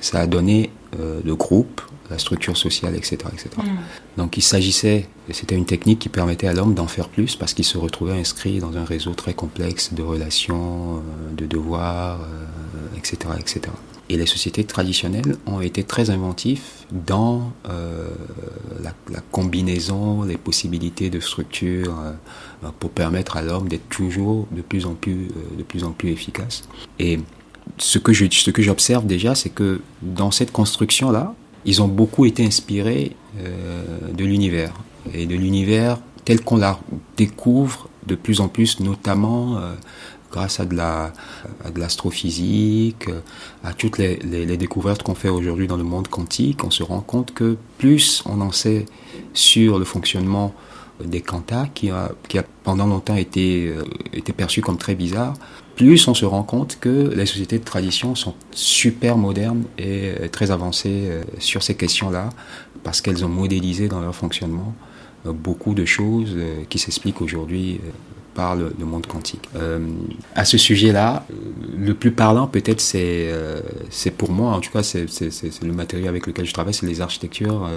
Ça a donné le groupe, la structure sociale, etc. etc. Mm. Donc il s'agissait, c'était une technique qui permettait à l'homme d'en faire plus parce qu'il se retrouvait inscrit dans un réseau très complexe de relations, euh, de devoirs, etc., euh, etc. Et les sociétés traditionnelles ont été très inventifs dans euh, la, combinaison, les possibilités de structure pour permettre à l'homme d'être toujours de plus en plus, de plus en plus efficace. Et ce que je, ce que j'observe déjà, c'est que dans cette construction-là, ils ont beaucoup été inspirés euh, de l'univers. Et de l'univers tel qu'on la découvre de plus en plus, notamment euh, grâce à de la de l'astrophysique, à toutes les, les, découvertes qu'on fait aujourd'hui dans le monde quantique, on se rend compte que plus on en sait sur le fonctionnement des quantas, qui a, qui a pendant longtemps été, euh, été perçu comme très bizarre, plus on se rend compte que les sociétés de tradition sont super modernes et euh, très avancées euh, sur ces questions-là, parce qu'elles ont modélisé dans leur fonctionnement euh, beaucoup de choses qui s'expliquent aujourd'hui par le, monde quantique. à ce sujet-là, le plus parlant peut-être c'est c'est pour moi, en tout cas c'est le matériau avec lequel je travaille, c'est les architectures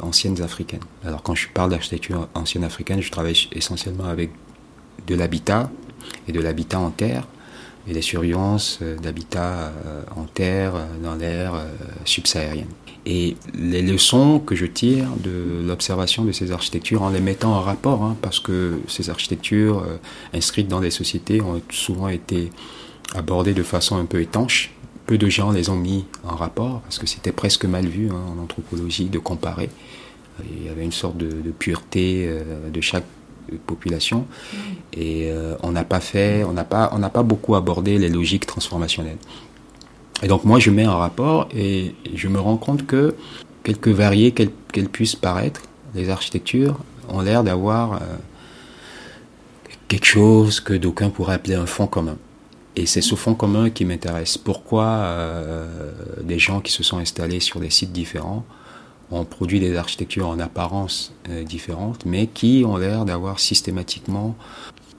anciennes africaines. Alors quand je parle d'architecture ancienne africaine, je travaille essentiellement avec de l'habitat et de l'habitat en terre et les surveillances euh, d'habitat euh, en terre, euh, dans l'air subsaharienne. Et les leçons que je tire de l'observation de ces architectures en les mettant en rapport, hein, parce que ces architectures inscrites dans les sociétés ont souvent été abordées de façon un peu étanche. Peu de gens les ont mis en rapport, parce que c'était presque mal vu hein, en anthropologie de comparer. Il y avait une sorte de pureté de chaque population. Et euh, on n'a pas fait, on n'a pas, on n'a pas beaucoup abordé les logiques transformationnelles. Et donc moi je mets un rapport et je me rends compte que quelque variées qu'elles puissent paraître, les architectures ont l'air d'avoir euh, quelque chose que d'aucuns pourraient appeler un fond commun. Et c'est ce fond commun qui m'intéresse. Pourquoi euh, des gens qui se sont installés sur des sites différents ont produit des architectures en apparence euh, différentes, mais qui ont l'air d'avoir systématiquement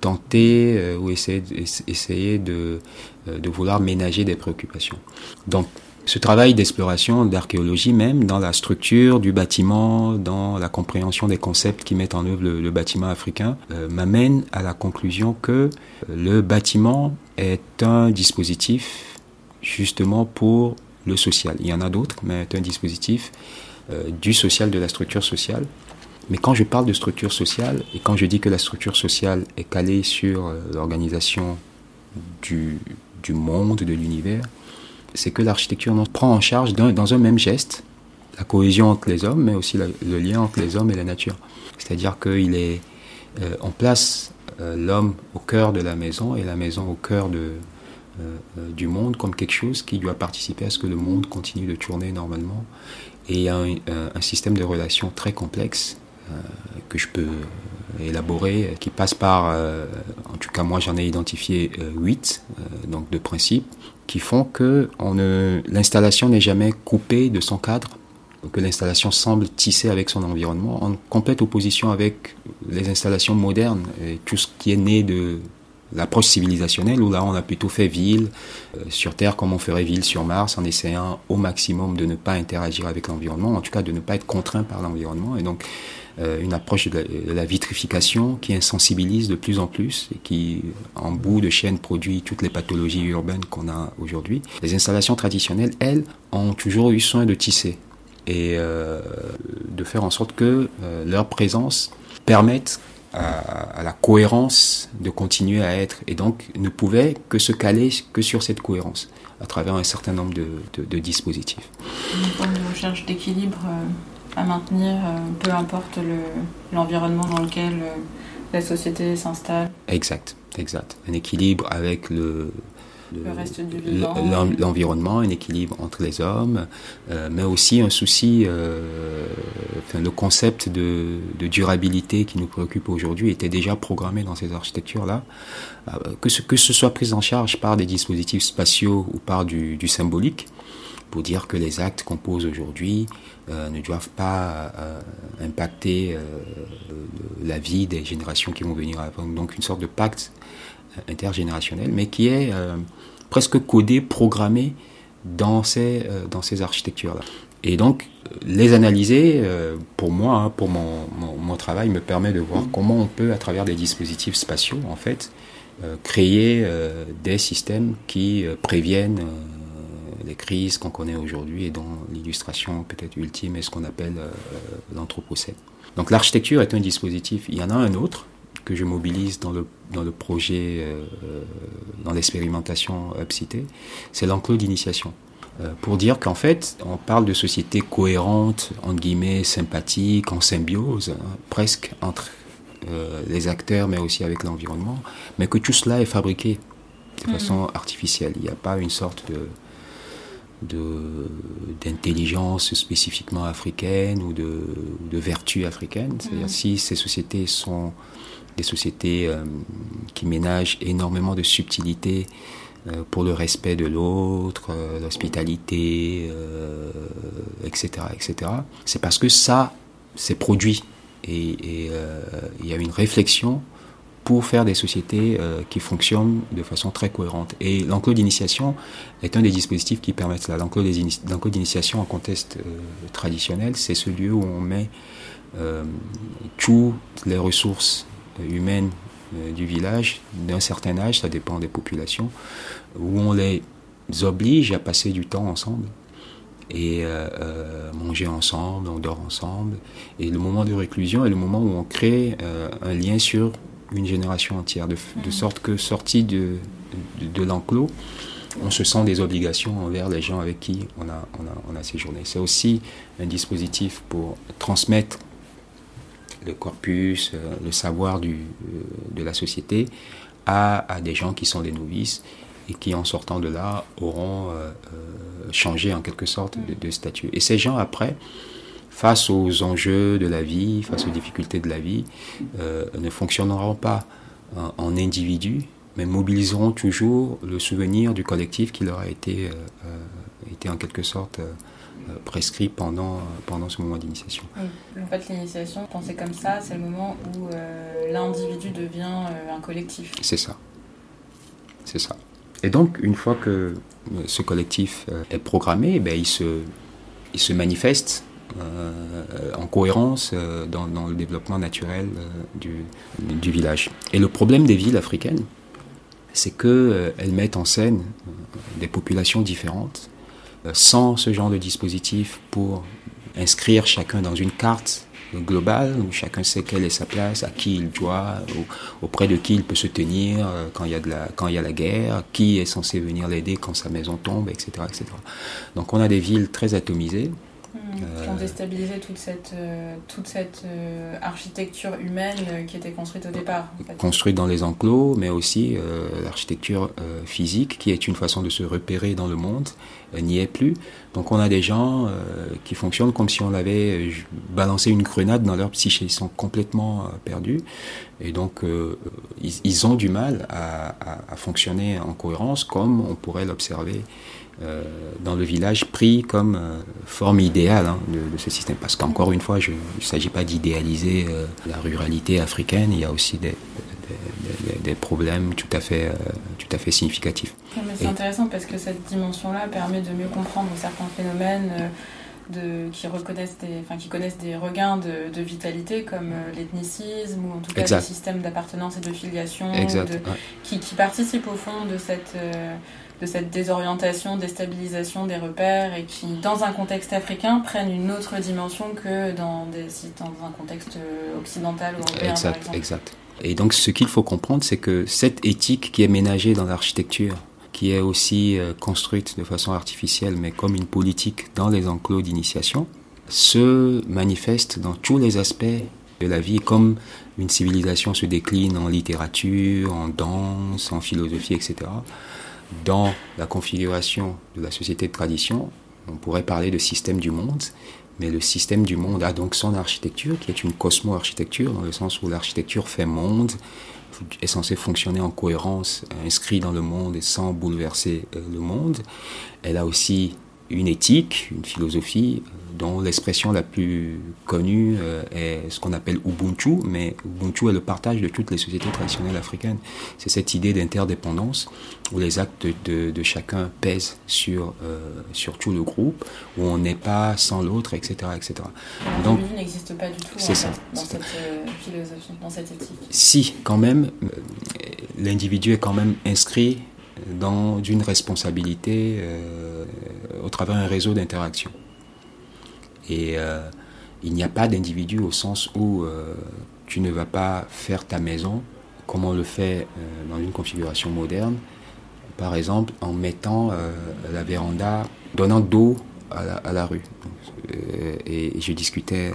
tenté euh, ou essayé, euh, de, vouloir ménager des préoccupations. Donc, ce travail d'exploration, d'archéologie même, dans la structure du bâtiment, dans la compréhension des concepts qui mettent en œuvre le, bâtiment africain, m'amène à la conclusion que le bâtiment est un dispositif justement pour le social. Il y en a d'autres, mais est un dispositif du social, de la structure sociale. Mais quand je parle de structure sociale, et quand je dis que la structure sociale est calée sur euh, l'organisation du, du, monde, de l'univers, c'est que l'architecture prend en charge dans un même geste la cohésion entre les hommes, mais aussi le lien entre les hommes et la nature. C'est-à-dire qu'il euh, place l'homme au cœur de la maison et la maison au cœur de, du monde comme quelque chose qui doit participer à ce que le monde continue de tourner normalement et y a un, système de relations très complexe euh, que je peux élaborer, qui passe par, euh, en tout cas moi j'en ai identifié euh, huit, donc de principes, qui font que l'installation n'est jamais coupée de son cadre, que l'installation semble tisser avec son environnement, en complète opposition avec les installations modernes et tout ce qui est né de l'approche civilisationnelle où là on a plutôt fait ville euh, sur Terre comme on ferait ville sur Mars en essayant au maximum de ne pas interagir avec l'environnement, en tout cas de ne pas être contraint par l'environnement et donc euh, une approche de la, vitrification qui insensibilise de plus en plus et qui en bout de chaîne produit toutes les pathologies urbaines qu'on a aujourd'hui. Les installations traditionnelles, elles, ont toujours eu soin de tisser et euh, de faire en sorte que leur présence permette à, la cohérence de continuer à être et donc ne pouvait que se caler que sur cette cohérence à travers un certain nombre de, de, dispositifs. Une recherche d'équilibre euh, à maintenir, euh, peu importe l'environnement dans lequel euh, la société s'installe. Exact, exact. Un équilibre avec le, l'environnement, un équilibre entre les hommes, euh, mais aussi un souci, euh, enfin, le concept de, de, durabilité qui nous préoccupe aujourd'hui était déjà programmé dans ces architectures-là. Euh, que, ce, que ce soit pris en charge par des dispositifs spatiaux ou par du, du symbolique, pour dire que les actes qu'on pose aujourd'hui euh, ne doivent pas euh, impacter euh, la vie des générations qui vont venir avant. Donc une sorte de pacte intergénérationnel, mais qui est presque codé, programmé dans ces, dans ces architectures-là. Et donc, les analyser, pour moi, hein, pour mon, mon, travail, me permet de voir comment on peut, à travers des dispositifs spatiaux, en fait, créer des systèmes qui préviennent les crises qu'on connaît aujourd'hui et dont l'illustration peut-être ultime est ce qu'on appelle euh, l'anthropocène. Donc l'architecture est un dispositif. Il y en a un autre que je mobilise dans le, dans le projet, euh, dans l'expérimentation Upcité, c'est l'enclos d'initiation. Euh, pour dire qu'en fait, on parle de sociétés cohérentes, entre guillemets, sympathiques, en symbiose, hein, presque entre les acteurs, mais aussi avec l'environnement, mais que tout cela est fabriqué de mmh. façon artificielle. Il n'y a pas une sorte de, d'intelligence spécifiquement africaine ou de, de vertu africaine. C'est-à-dire mm. si ces sociétés sont des sociétés euh, qui ménagent énormément de subtilité euh, pour le respect de l'autre, euh, l'hospitalité, etc., etc. C'est parce que ça, c'est produit et il y a une réflexion pour faire des sociétés qui fonctionnent de façon très cohérente. Et l'enclos d'initiation est un des dispositifs qui permettent cela. L'enclos d'initiation en contexte traditionnel, c'est ce lieu où on met toutes les ressources humaines du village d'un certain âge, ça dépend des populations, où on les oblige à passer du temps ensemble et manger ensemble, on dort ensemble. Et le moment de réclusion est le moment où on crée un lien sur une génération entière, de, de sorte que sorti de, de, l'enclos, on se sent des obligations envers les gens avec qui on a, on a, on a séjourné. C'est aussi un dispositif pour transmettre le corpus, euh, le savoir euh, de la société à, à, des gens qui sont des novices et qui, en sortant de là, auront euh, changé en quelque sorte de, statut. Et ces gens, après, face aux enjeux de la vie, face aux difficultés de la vie, ne fonctionneront pas en, en, individu, mais mobiliseront toujours le souvenir du collectif qui leur a été, été en quelque sorte prescrit pendant, pendant ce moment d'initiation. En fait, l'initiation, penser comme ça, c'est le moment où l'individu devient un collectif. C'est ça. C'est ça. Et donc, une fois que ce collectif est programmé, ben, il, se, il se manifeste euh, en cohérence euh, dans, dans, le développement naturel euh, du, du, village. Et le problème des villes africaines, c'est qu'elles mettent en scène des populations différentes sans ce genre de dispositif pour inscrire chacun dans une carte globale où chacun sait quelle est sa place, à qui il doit, auprès de qui il peut se tenir quand il y a, de la, quand il y a la guerre, qui est censé venir l'aider quand sa maison tombe, etc., etc. Donc on a des villes très atomisées qui ont déstabilisé toute cette, euh, toute cette euh, architecture humaine euh, qui était construite au départ. Construite dans les enclos, mais aussi l'architecture physique, qui est une façon de se repérer dans le monde, n'y est plus. Donc on a des gens qui fonctionnent comme si on avait balancé une grenade dans leur psyché. Ils sont complètement perdus. Et donc ils, ont du mal à, fonctionner en cohérence comme on pourrait l'observer euh, dans le village pris comme euh, forme idéale hein, de, ce système. Parce qu'encore une fois, il ne s'agit pas d'idéaliser euh, la ruralité africaine, il y a aussi des, des, problèmes tout à fait, tout à fait significatifs. C'est intéressant parce que cette dimension-là permet de mieux comprendre certains phénomènes. De, qui reconnaissent des, enfin, qui connaissent des regains de, de vitalité comme l'ethnicisme ou en tout cas exact. des systèmes d'appartenance et de filiation exact, de, ouais. qui, qui, participent au fond de cette euh, de cette désorientation, déstabilisation des repères et qui, dans un contexte africain, prennent une autre dimension que dans, des, dans un contexte occidental ou européen. Exact, exact. Et donc, ce qu'il faut comprendre, c'est que cette éthique qui est ménagée dans l'architecture, qui est aussi euh, construite de façon artificielle, mais comme une politique dans les enclos d'initiation, se manifeste dans tous les aspects de la vie, comme une civilisation se décline en littérature, en danse, en philosophie, etc dans la configuration de la société de tradition, on pourrait parler de système du monde, mais le système du monde a donc son architecture, qui est une cosmo-architecture, dans le sens où l'architecture fait monde, est censée fonctionner en cohérence, inscrit dans le monde et sans bouleverser euh, le monde. Elle a aussi une éthique, une philosophie euh, dont l'expression la plus connue euh, est ce qu'on appelle Ubuntu, mais Ubuntu est le partage de toutes les sociétés traditionnelles africaines. C'est cette idée d'interdépendance où les actes de, de chacun pèsent sur, euh, sur tout le groupe, où on n'est pas sans l'autre, etc. etc. Donc, n'existe pas du tout en ça, dans cette philosophie, dans cette éthique. Si, quand même, l'individu est quand même inscrit dans une responsabilité euh, au travers d'un réseau d'interaction. Et euh, il n'y a pas d'individu au sens où euh, tu ne vas pas faire ta maison comme on le fait dans une configuration moderne, par exemple en mettant la véranda, donnant d'eau à la, rue. et je discutais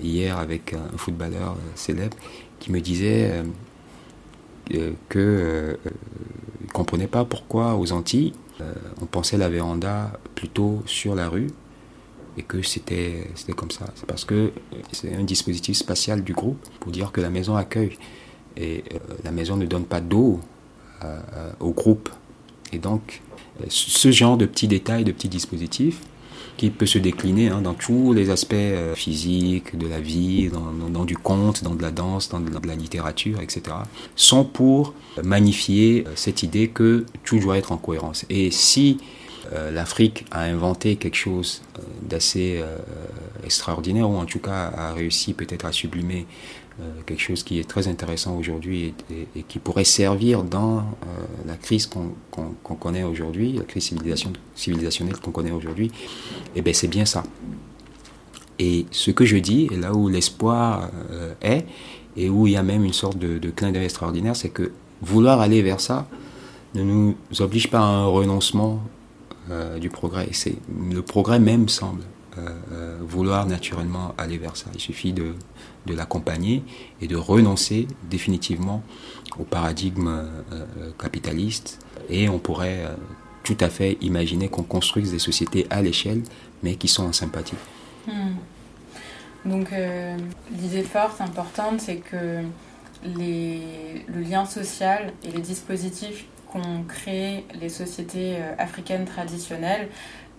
hier avec un footballeur célèbre qui me disait que ne comprenait pas pourquoi aux Antilles, euh, on pensait la véranda plutôt sur la rue et que c'était comme ça. C'est parce que c'est un dispositif spatial du groupe pour dire que la maison accueille et euh, la maison ne donne pas d'eau euh, au groupe. Et donc, ce genre de petits détails, de petits dispositifs, qui peut se décliner hein, dans tous les aspects euh, physiques de la vie, dans, du conte, dans de la danse, dans de la, littérature, etc., sont pour magnifier euh, cette idée que tout doit être en cohérence. Et si euh, l'Afrique a inventé quelque chose d'assez extraordinaire, ou en tout cas a réussi peut-être à sublimer euh, quelque chose qui est très intéressant aujourd'hui et, qui pourrait servir dans euh, la crise qu'on connaît aujourd'hui, la crise civilisation, civilisationnelle qu'on connaît aujourd'hui, et eh bien c'est bien ça. Et ce que je dis, et là où l'espoir euh, est, et où il y a même une sorte de, clin d'œil extraordinaire, c'est que vouloir aller vers ça ne nous oblige pas à un renoncement du progrès. C'est le progrès même semble vouloir naturellement aller vers ça. Il suffit de, de l'accompagner et de renoncer définitivement au paradigme euh, euh, capitaliste. Et on pourrait euh, tout à fait imaginer qu'on construise des sociétés à l'échelle, mais qui sont en sympathie. Hmm. Donc l'idée forte, importante, c'est que les, le lien social et les dispositifs qu'ont créés les sociétés africaines traditionnelles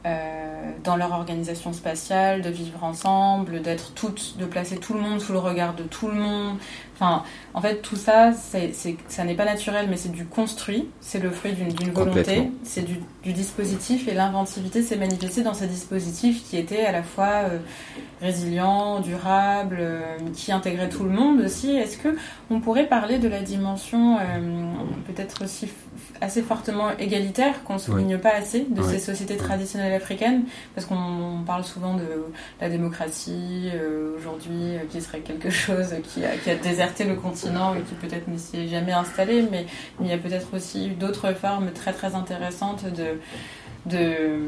euh, dans leur organisation spatiale, de vivre ensemble, d'être toutes, de placer tout le monde sous le regard de tout le monde. Enfin, en fait, tout ça, c'est, ça n'est pas naturel, mais c'est du construit, c'est le fruit d'une, volonté, c'est du, du, dispositif, et l'inventivité s'est manifestée dans ces dispositifs qui étaient à la fois euh, résilients, durables, euh, qui intégraient tout le monde aussi. Est-ce que on pourrait parler de la dimension peut-être aussi assez fortement égalitaire, qu'on ne souligne pas assez de ces sociétés traditionnelles africaines, parce qu'on parle souvent de la démocratie euh, aujourd'hui, euh, qui serait quelque chose qui a, qui a, déserté le continent et qui peut-être ne s'y est jamais installé, mais, il y a peut-être aussi d'autres formes très très intéressantes de, de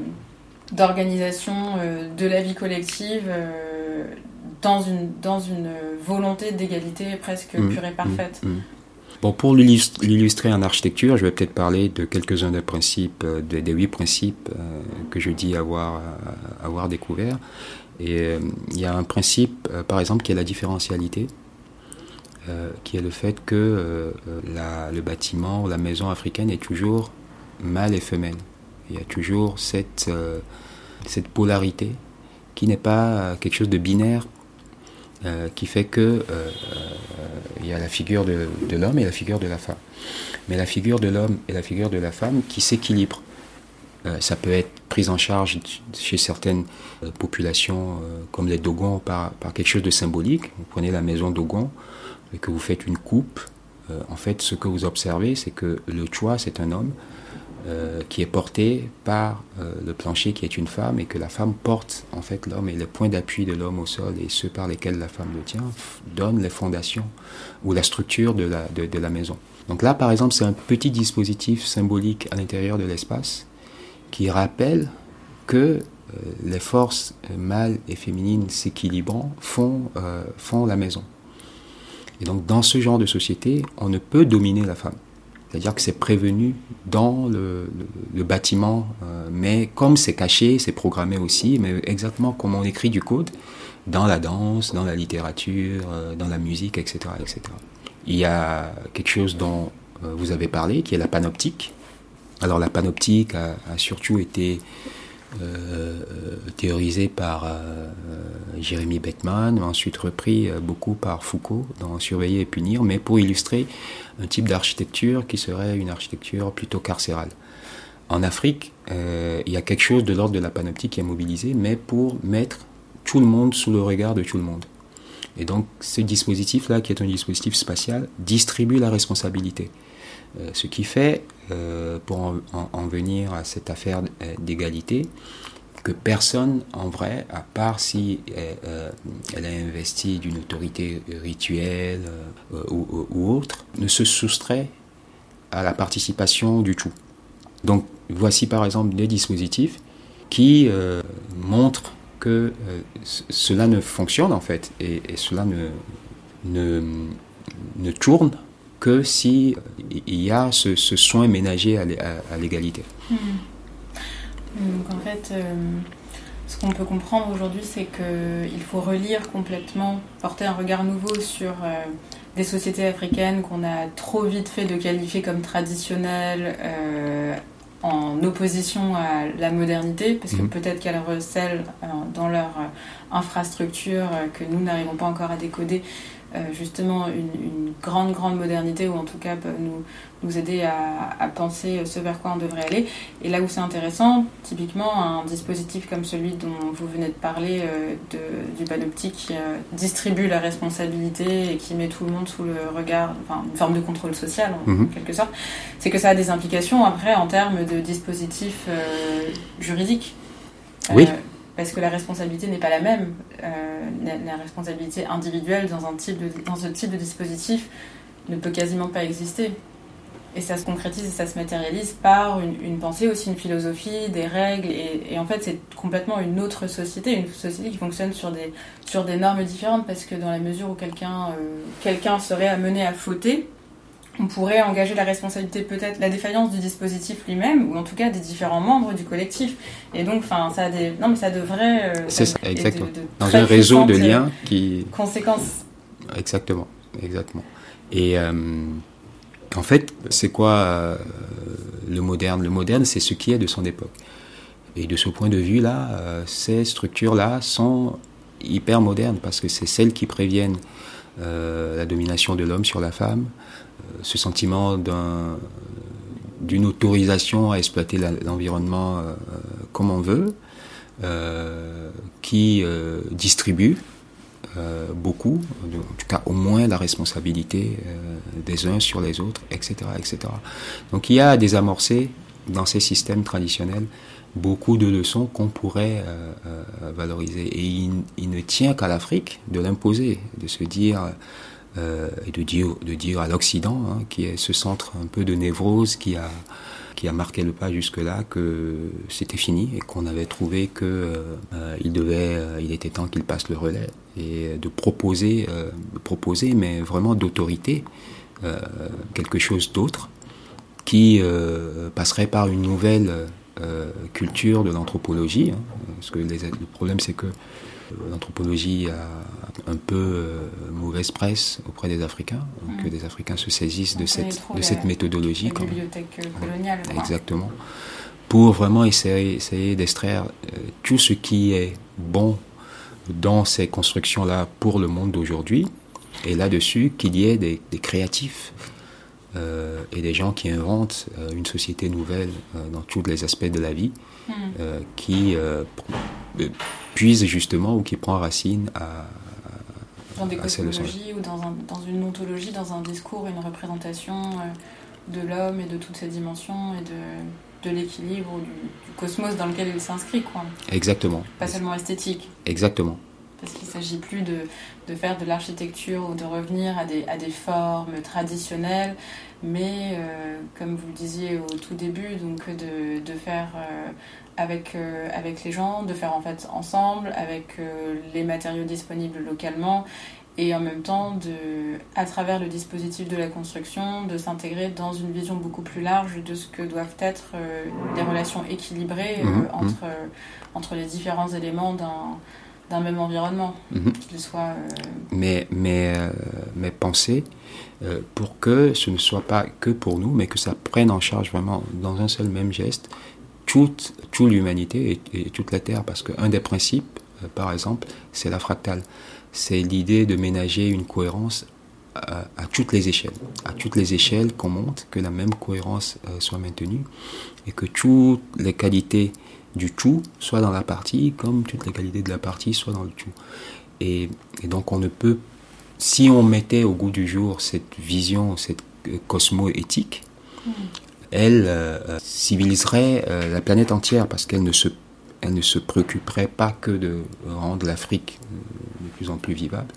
d'organisation euh, de la vie collective dans, une, dans une volonté d'égalité presque mmh, pure et mmh, parfaite. Mmh. Bon, pour l'illustrer en architecture, je vais peut-être parler de quelques-uns des principes, euh, des, huit principes euh, que je dis avoir, euh, avoir découverts. Et il y a un principe, par exemple, qui est la différentialité, qui est le fait que le bâtiment ou la maison africaine est toujours mâle et femelle. Il y a toujours cette polarité qui n'est pas quelque chose de binaire euh, qui fait que euh, euh, il y a la figure de, l'homme et la figure de la femme. Mais la figure de l'homme et la figure de la femme qui s'équilibrent. ça peut être pris en charge chez certaines populations comme les Dogons par, par, quelque chose de symbolique. Vous prenez la maison Dogon et que vous faites une coupe. en fait, ce que vous observez, c'est que le choix, c'est un homme euh, qui est porté par euh, le plancher qui est une femme et que la femme porte en fait l'homme et le point d'appui de l'homme au sol et ceux par lesquels la femme le tient donnent les fondations ou la structure de la, maison. Donc là par exemple c'est un petit dispositif symbolique à l'intérieur de l'espace qui rappelle que euh, les forces mâles et féminines s'équilibrant font, font la maison. Et donc dans ce genre de société, on ne peut dominer la femme. C'est-à-dire que c'est prévenu dans le, bâtiment, euh, mais comme c'est caché, c'est programmé aussi, mais exactement comme on écrit du code dans la danse, dans la littérature, euh, dans la musique, etc., etc. Il y a quelque chose dont euh, vous avez parlé, qui est la panoptique. Alors la panoptique a surtout été théorisé par euh, Jérémy Beckman, ensuite repris euh, beaucoup par Foucault dans Surveiller et punir, mais pour illustrer un type d'architecture qui serait une architecture plutôt carcérale. En Afrique, il y a quelque chose de l'ordre de la panoptique qui est mobilisé, mais pour mettre tout le monde sous le regard de tout le monde. Et donc ce dispositif-là, qui est un dispositif spatial, distribue la responsabilité. Euh, ce qui fait, euh, pour en, venir à cette affaire euh, d'égalité, que personne, en vrai, à part si elle, a investi d'une autorité rituelle ou, autre, ne se soustrait à la participation du tout. Donc voici par exemple des dispositifs qui montrent que cela ne fonctionne en fait et, cela ne, ne, ne tourne que si euh, il y a ce, soin ménager à, l'égalité. Hmm. Donc en fait, euh, ce qu'on peut comprendre aujourd'hui, c'est qu'il faut relire complètement, porter un regard nouveau sur euh, des sociétés africaines qu'on a trop vite fait de qualifier comme traditionnelles, en opposition à la modernité, parce que hmm. peut-être qu'elles recèlent dans leur infrastructure que nous n'arrivons pas encore à décoder justement une, grande, grande modernité, ou en tout cas peuvent nous, nous aider à, penser ce vers quoi on devrait aller. Et là où c'est intéressant, typiquement un dispositif comme celui dont vous venez de parler, euh, de, du panoptique, qui euh, distribue la responsabilité et qui met tout le monde sous le regard, enfin une forme de contrôle social en, mhm. quelque sorte, c'est que ça a des implications après en termes de dispositifs juridiques. Oui parce que la responsabilité n'est pas la même. Euh, la, responsabilité individuelle dans, un type de, dans ce type de dispositif ne peut quasiment pas exister. Et ça se concrétise et ça se matérialise par une, pensée, aussi une philosophie, des règles. Et, en fait, c'est complètement une autre société, une société qui fonctionne sur des, sur des normes différentes, parce que dans la mesure où quelqu'un euh, quelqu'un serait amené à fauter, on pourrait engager la responsabilité peut-être la défaillance du dispositif lui-même ou en tout cas des différents membres du collectif. Et donc enfin ça a des non mais ça devrait euh, c'est ça exactement. dans un réseau de liens qui conséquences. Exactement exactement. Et euh, en fait c'est quoi euh, le moderne? Le moderne c'est ce qui est de son époque. Et de ce point de vue là ces structures là sont hyper modernes parce que c'est celles qui préviennent la domination de l'homme sur la femme ce sentiment d'une autorisation à exploiter l'environnement euh, comme on veut, euh, qui euh, distribue beaucoup, en tout cas au moins la responsabilité des uns sur les autres, etc., etc. Donc il y a à désamorcer dans ces systèmes traditionnels beaucoup de leçons qu'on pourrait valoriser. Et il ne tient qu'à l'Afrique de l'imposer, de se dire euh, et de dire, de dire à l'Occident, hein, qui est ce centre un peu de névrose qui a, qui a marqué le pas jusque-là, que c'était fini et qu'on avait trouvé que euh, euh, était temps qu'il passe le relais et de proposer, proposer, mais vraiment d'autorité, quelque chose d'autre qui passerait par une nouvelle culture de l'anthropologie. Hein, parce que le problème, c'est que l'anthropologie a un peu euh, mauvaise presse auprès des Africains, donc que mm. les Africains se saisissent de cette, de cette méthodologie. La bibliothèque coloniale. Exactement. Pour vraiment essayer, essayer d'extraire euh, tout ce qui est bon dans ces constructions-là pour le monde d'aujourd'hui, et là-dessus qu'il y ait des, créatifs euh, et des gens qui inventent une société nouvelle dans tous les aspects de la vie, mm. qui puise justement ou qui prend racine à, dans des cosmologies ou dans, dans, une ontologie, dans un discours, une représentation euh, de l'homme et de toutes ses dimensions et de, de l'équilibre du, du, cosmos dans lequel il s'inscrit. quoi. Exactement. Pas seulement esthétique. Exactement. Parce qu'il ne s'agit plus de, de, faire de l'architecture ou de revenir à des, à des formes traditionnelles, mais euh, comme vous le disiez au tout début, donc de, de faire euh, avec, euh, avec les gens, de faire en fait ensemble, avec euh, les matériaux disponibles localement et en même temps, de, à travers le dispositif de la construction, de s'intégrer dans une vision beaucoup plus large de ce que doivent être des relations équilibrées mhm. entre, entre les différents éléments d'un d'un même environnement, Mhm. qu'il soit... euh, mais, mais, euh, mais penser euh, pour que ce ne soit pas que pour nous, mais que ça prenne en charge vraiment dans un seul même geste toute, toute l'humanité et, et toute la Terre. Parce qu'un des principes, par exemple, c'est la fractale. C'est l'idée de ménager une cohérence à, à toutes les échelles. À toutes les échelles qu'on monte, que la même cohérence euh, soit maintenue et que toutes les qualités du tout soient dans la partie, comme toutes les qualités de la partie soient dans le tout. Et, et donc on ne peut, si on mettait au goût du jour cette vision, cette euh, cosmo-éthique, elle euh, civiliserait euh, la planète entière parce qu'elle ne se elle ne se préoccuperait pas que de rendre l'Afrique de plus en plus vivable,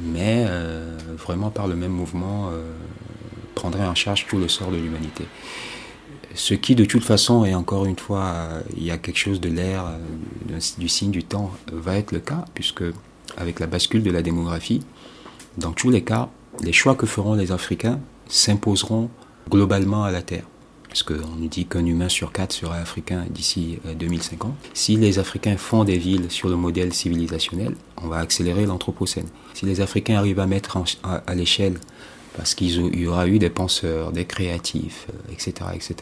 mais euh, vraiment par le même mouvement prendrait en charge tout le sort de l'humanité. Ce qui, de toute façon, et encore une fois, euh, il y a quelque chose de l'air, euh, du signe du temps, euh, va être le cas, puisque avec la bascule de la démographie, dans tous les cas, les choix que feront les Africains s'imposeront globalement à la Terre. Parce qu'on nous dit qu'un humain sur quatre sera africain d'ici euh, 2050. Si les Africains font des villes sur le modèle civilisationnel, on va accélérer l'Anthropocène. Si les Africains arrivent à mettre à l'échelle, parce qu'il y aura eu des penseurs, des créatifs, euh, etc., etc.,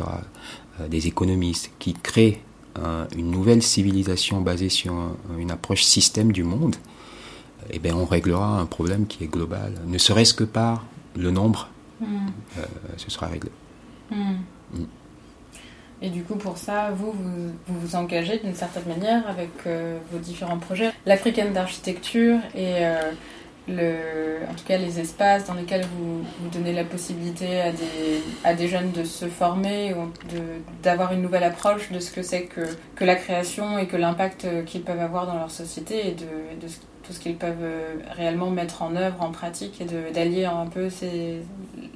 euh, des économistes qui créent euh, une nouvelle civilisation basée sur un- une approche système du monde, eh bien, on réglera un problème qui est global. Ne serait-ce que par le nombre, euh, ce sera réglé. Hmm. Mm. Et du coup, pour ça, vous vous, vous, vous engagez d'une certaine manière avec euh, vos différents projets. L'africaine d'architecture et euh, en tout cas les espaces dans lesquels vous, donnez la possibilité à des, jeunes de se former, ou d'avoir une nouvelle approche de ce que c'est que, la création et que l'impact qu'ils peuvent avoir dans leur société et de, tout ce qu'ils peuvent euh, réellement mettre en œuvre, en pratique et d'allier un peu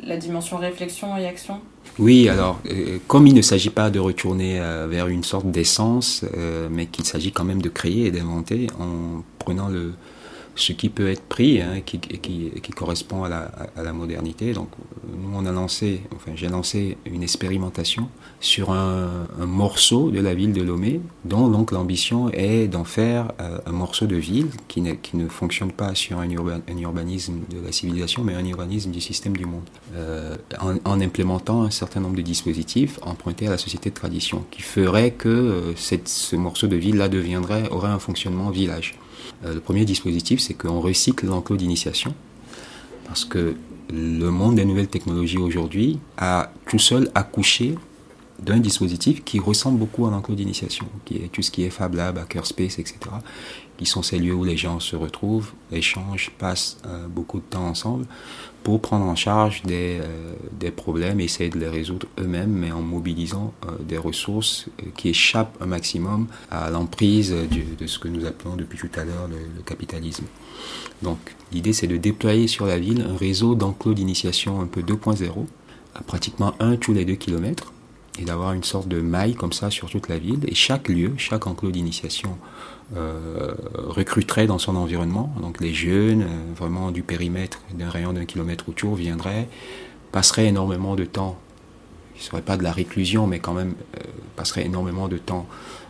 la dimension réflexion et action. Oui, alors, euh, comme il ne s'agit pas de retourner euh, vers une sorte d'essence, mais qu'il s'agit quand même de créer et d'inventer en prenant le, ce qui peut être pris, hein, qui, correspond à la, modernité. Donc, nous, on a lancé, enfin, j'ai lancé une expérimentation sur un, morceau de la ville de Lomé, dont donc l'ambition est d'en faire euh, un morceau de ville qui, ne- fonctionne pas sur un, urba- un urbanisme de la civilisation, mais un urbanisme du système du monde. Euh, en, en implémentant un certain nombre de dispositifs empruntés à la société de tradition, qui ferait que euh, ce morceau de ville-là deviendrait, aurait un fonctionnement village. Euh, le premier dispositif, c'est qu'on recycle l'enclos d'initiation, parce que le monde des nouvelles technologies aujourd'hui a tout seul accouché d'un dispositif qui ressemble beaucoup à l'enclos d'initiation, qui est tout ce qui est Fab Lab, Hackerspace, etc., qui sont ces lieux où les gens se retrouvent, échangent, passent euh, beaucoup de temps ensemble pour prendre en charge des, euh, des problèmes, essayer de les résoudre eux-mêmes, mais en mobilisant euh, des ressources euh, qui échappent un maximum à l'emprise de ce que nous appelons depuis tout à l'heure le, le capitalisme. Donc l'idée c'est de déployer sur la ville un réseau d'enclos d'initiation un peu 2.0, à pratiquement un tous les deux kilomètres, et d'avoir une sorte de maille comme ça sur toute la ville. Et chaque lieu, chaque enclos d'initiation euh, recruterait dans son environnement. Donc les jeunes, euh, vraiment du périmètre d'un rayon d'un kilomètre autour, viendraient, passeraient énormément de temps. Il ne serait pas de la réclusion, mais quand même euh, passeraient énormément de temps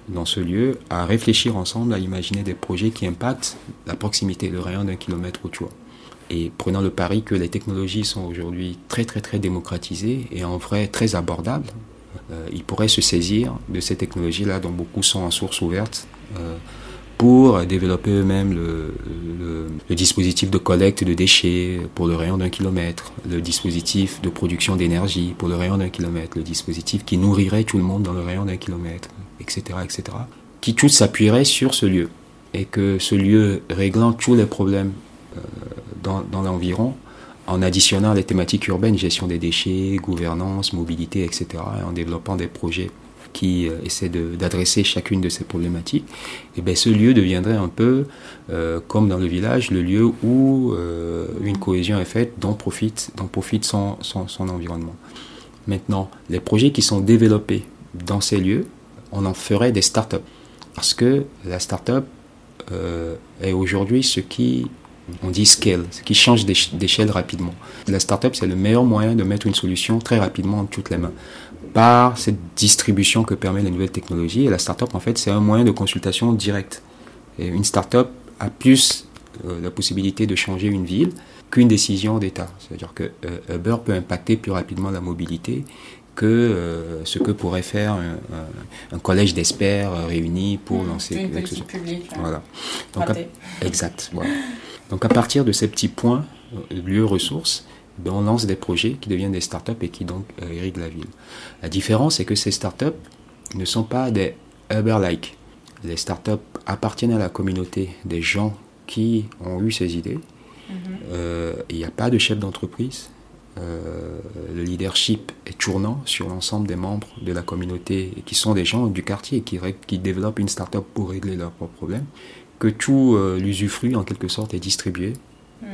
dans ce lieu à réfléchir ensemble, à imaginer des projets qui impactent la proximité, le rayon d'un kilomètre autour. Et prenant le pari que les technologies sont aujourd'hui très très très démocratisées et en vrai très abordables, ils pourraient se saisir de ces technologies-là dont beaucoup sont en source ouverte pour développer eux-mêmes le, dispositif de collecte de déchets pour le rayon d'un kilomètre, le dispositif de production d'énergie pour le rayon d'un kilomètre, le dispositif qui nourrirait tout le monde dans le rayon d'un kilomètre, etc., etc., qui tous s'appuieraient sur ce lieu et que ce lieu réglant tous les problèmes euh, dans, dans l'environ en additionnant les thématiques urbaines, gestion des déchets, gouvernance, mobilité, etc., et en développant des projets qui euh, essaient de- d'adresser chacune de ces problématiques, et bien ce lieu deviendrait un peu, euh, comme dans le village, le lieu où euh, une cohésion est faite, dont profite, dont profite son, environnement. Maintenant, les projets qui sont développés dans ces lieux, on en ferait des startups. Parce que la startup est aujourd'hui ce qui On dit scale, ce qui change d'échelle rapidement. La startup, c'est le meilleur moyen de mettre une solution très rapidement en toutes les mains. Par cette distribution que permet la nouvelle technologie, et la startup, en fait, c'est un moyen de consultation direct. Et une startup a plus euh, la possibilité de changer une ville qu'une décision d'État. C'est-à-dire que euh, Uber peut impacter plus rapidement la mobilité que euh, ce que pourrait faire un, collège d'experts réunis pour mmh, lancer une politique publique. Voilà. Donc, exact. Voilà. Donc à partir de ces petits points, lieux ressources, on lance des projets qui deviennent des startups et qui donc irriguent la ville. La différence, c'est que ces startups ne sont pas des Uber-like. Les startups appartiennent à la communauté des gens qui ont eu ces idées. Mhm. Euh, il n'y a pas de chef d'entreprise. Euh, le leadership est tournant sur l'ensemble des membres de la communauté qui sont des gens du quartier qui, qui développent une start-up pour régler leurs propres problèmes. Que tout euh, l'usufruit en quelque sorte est distribué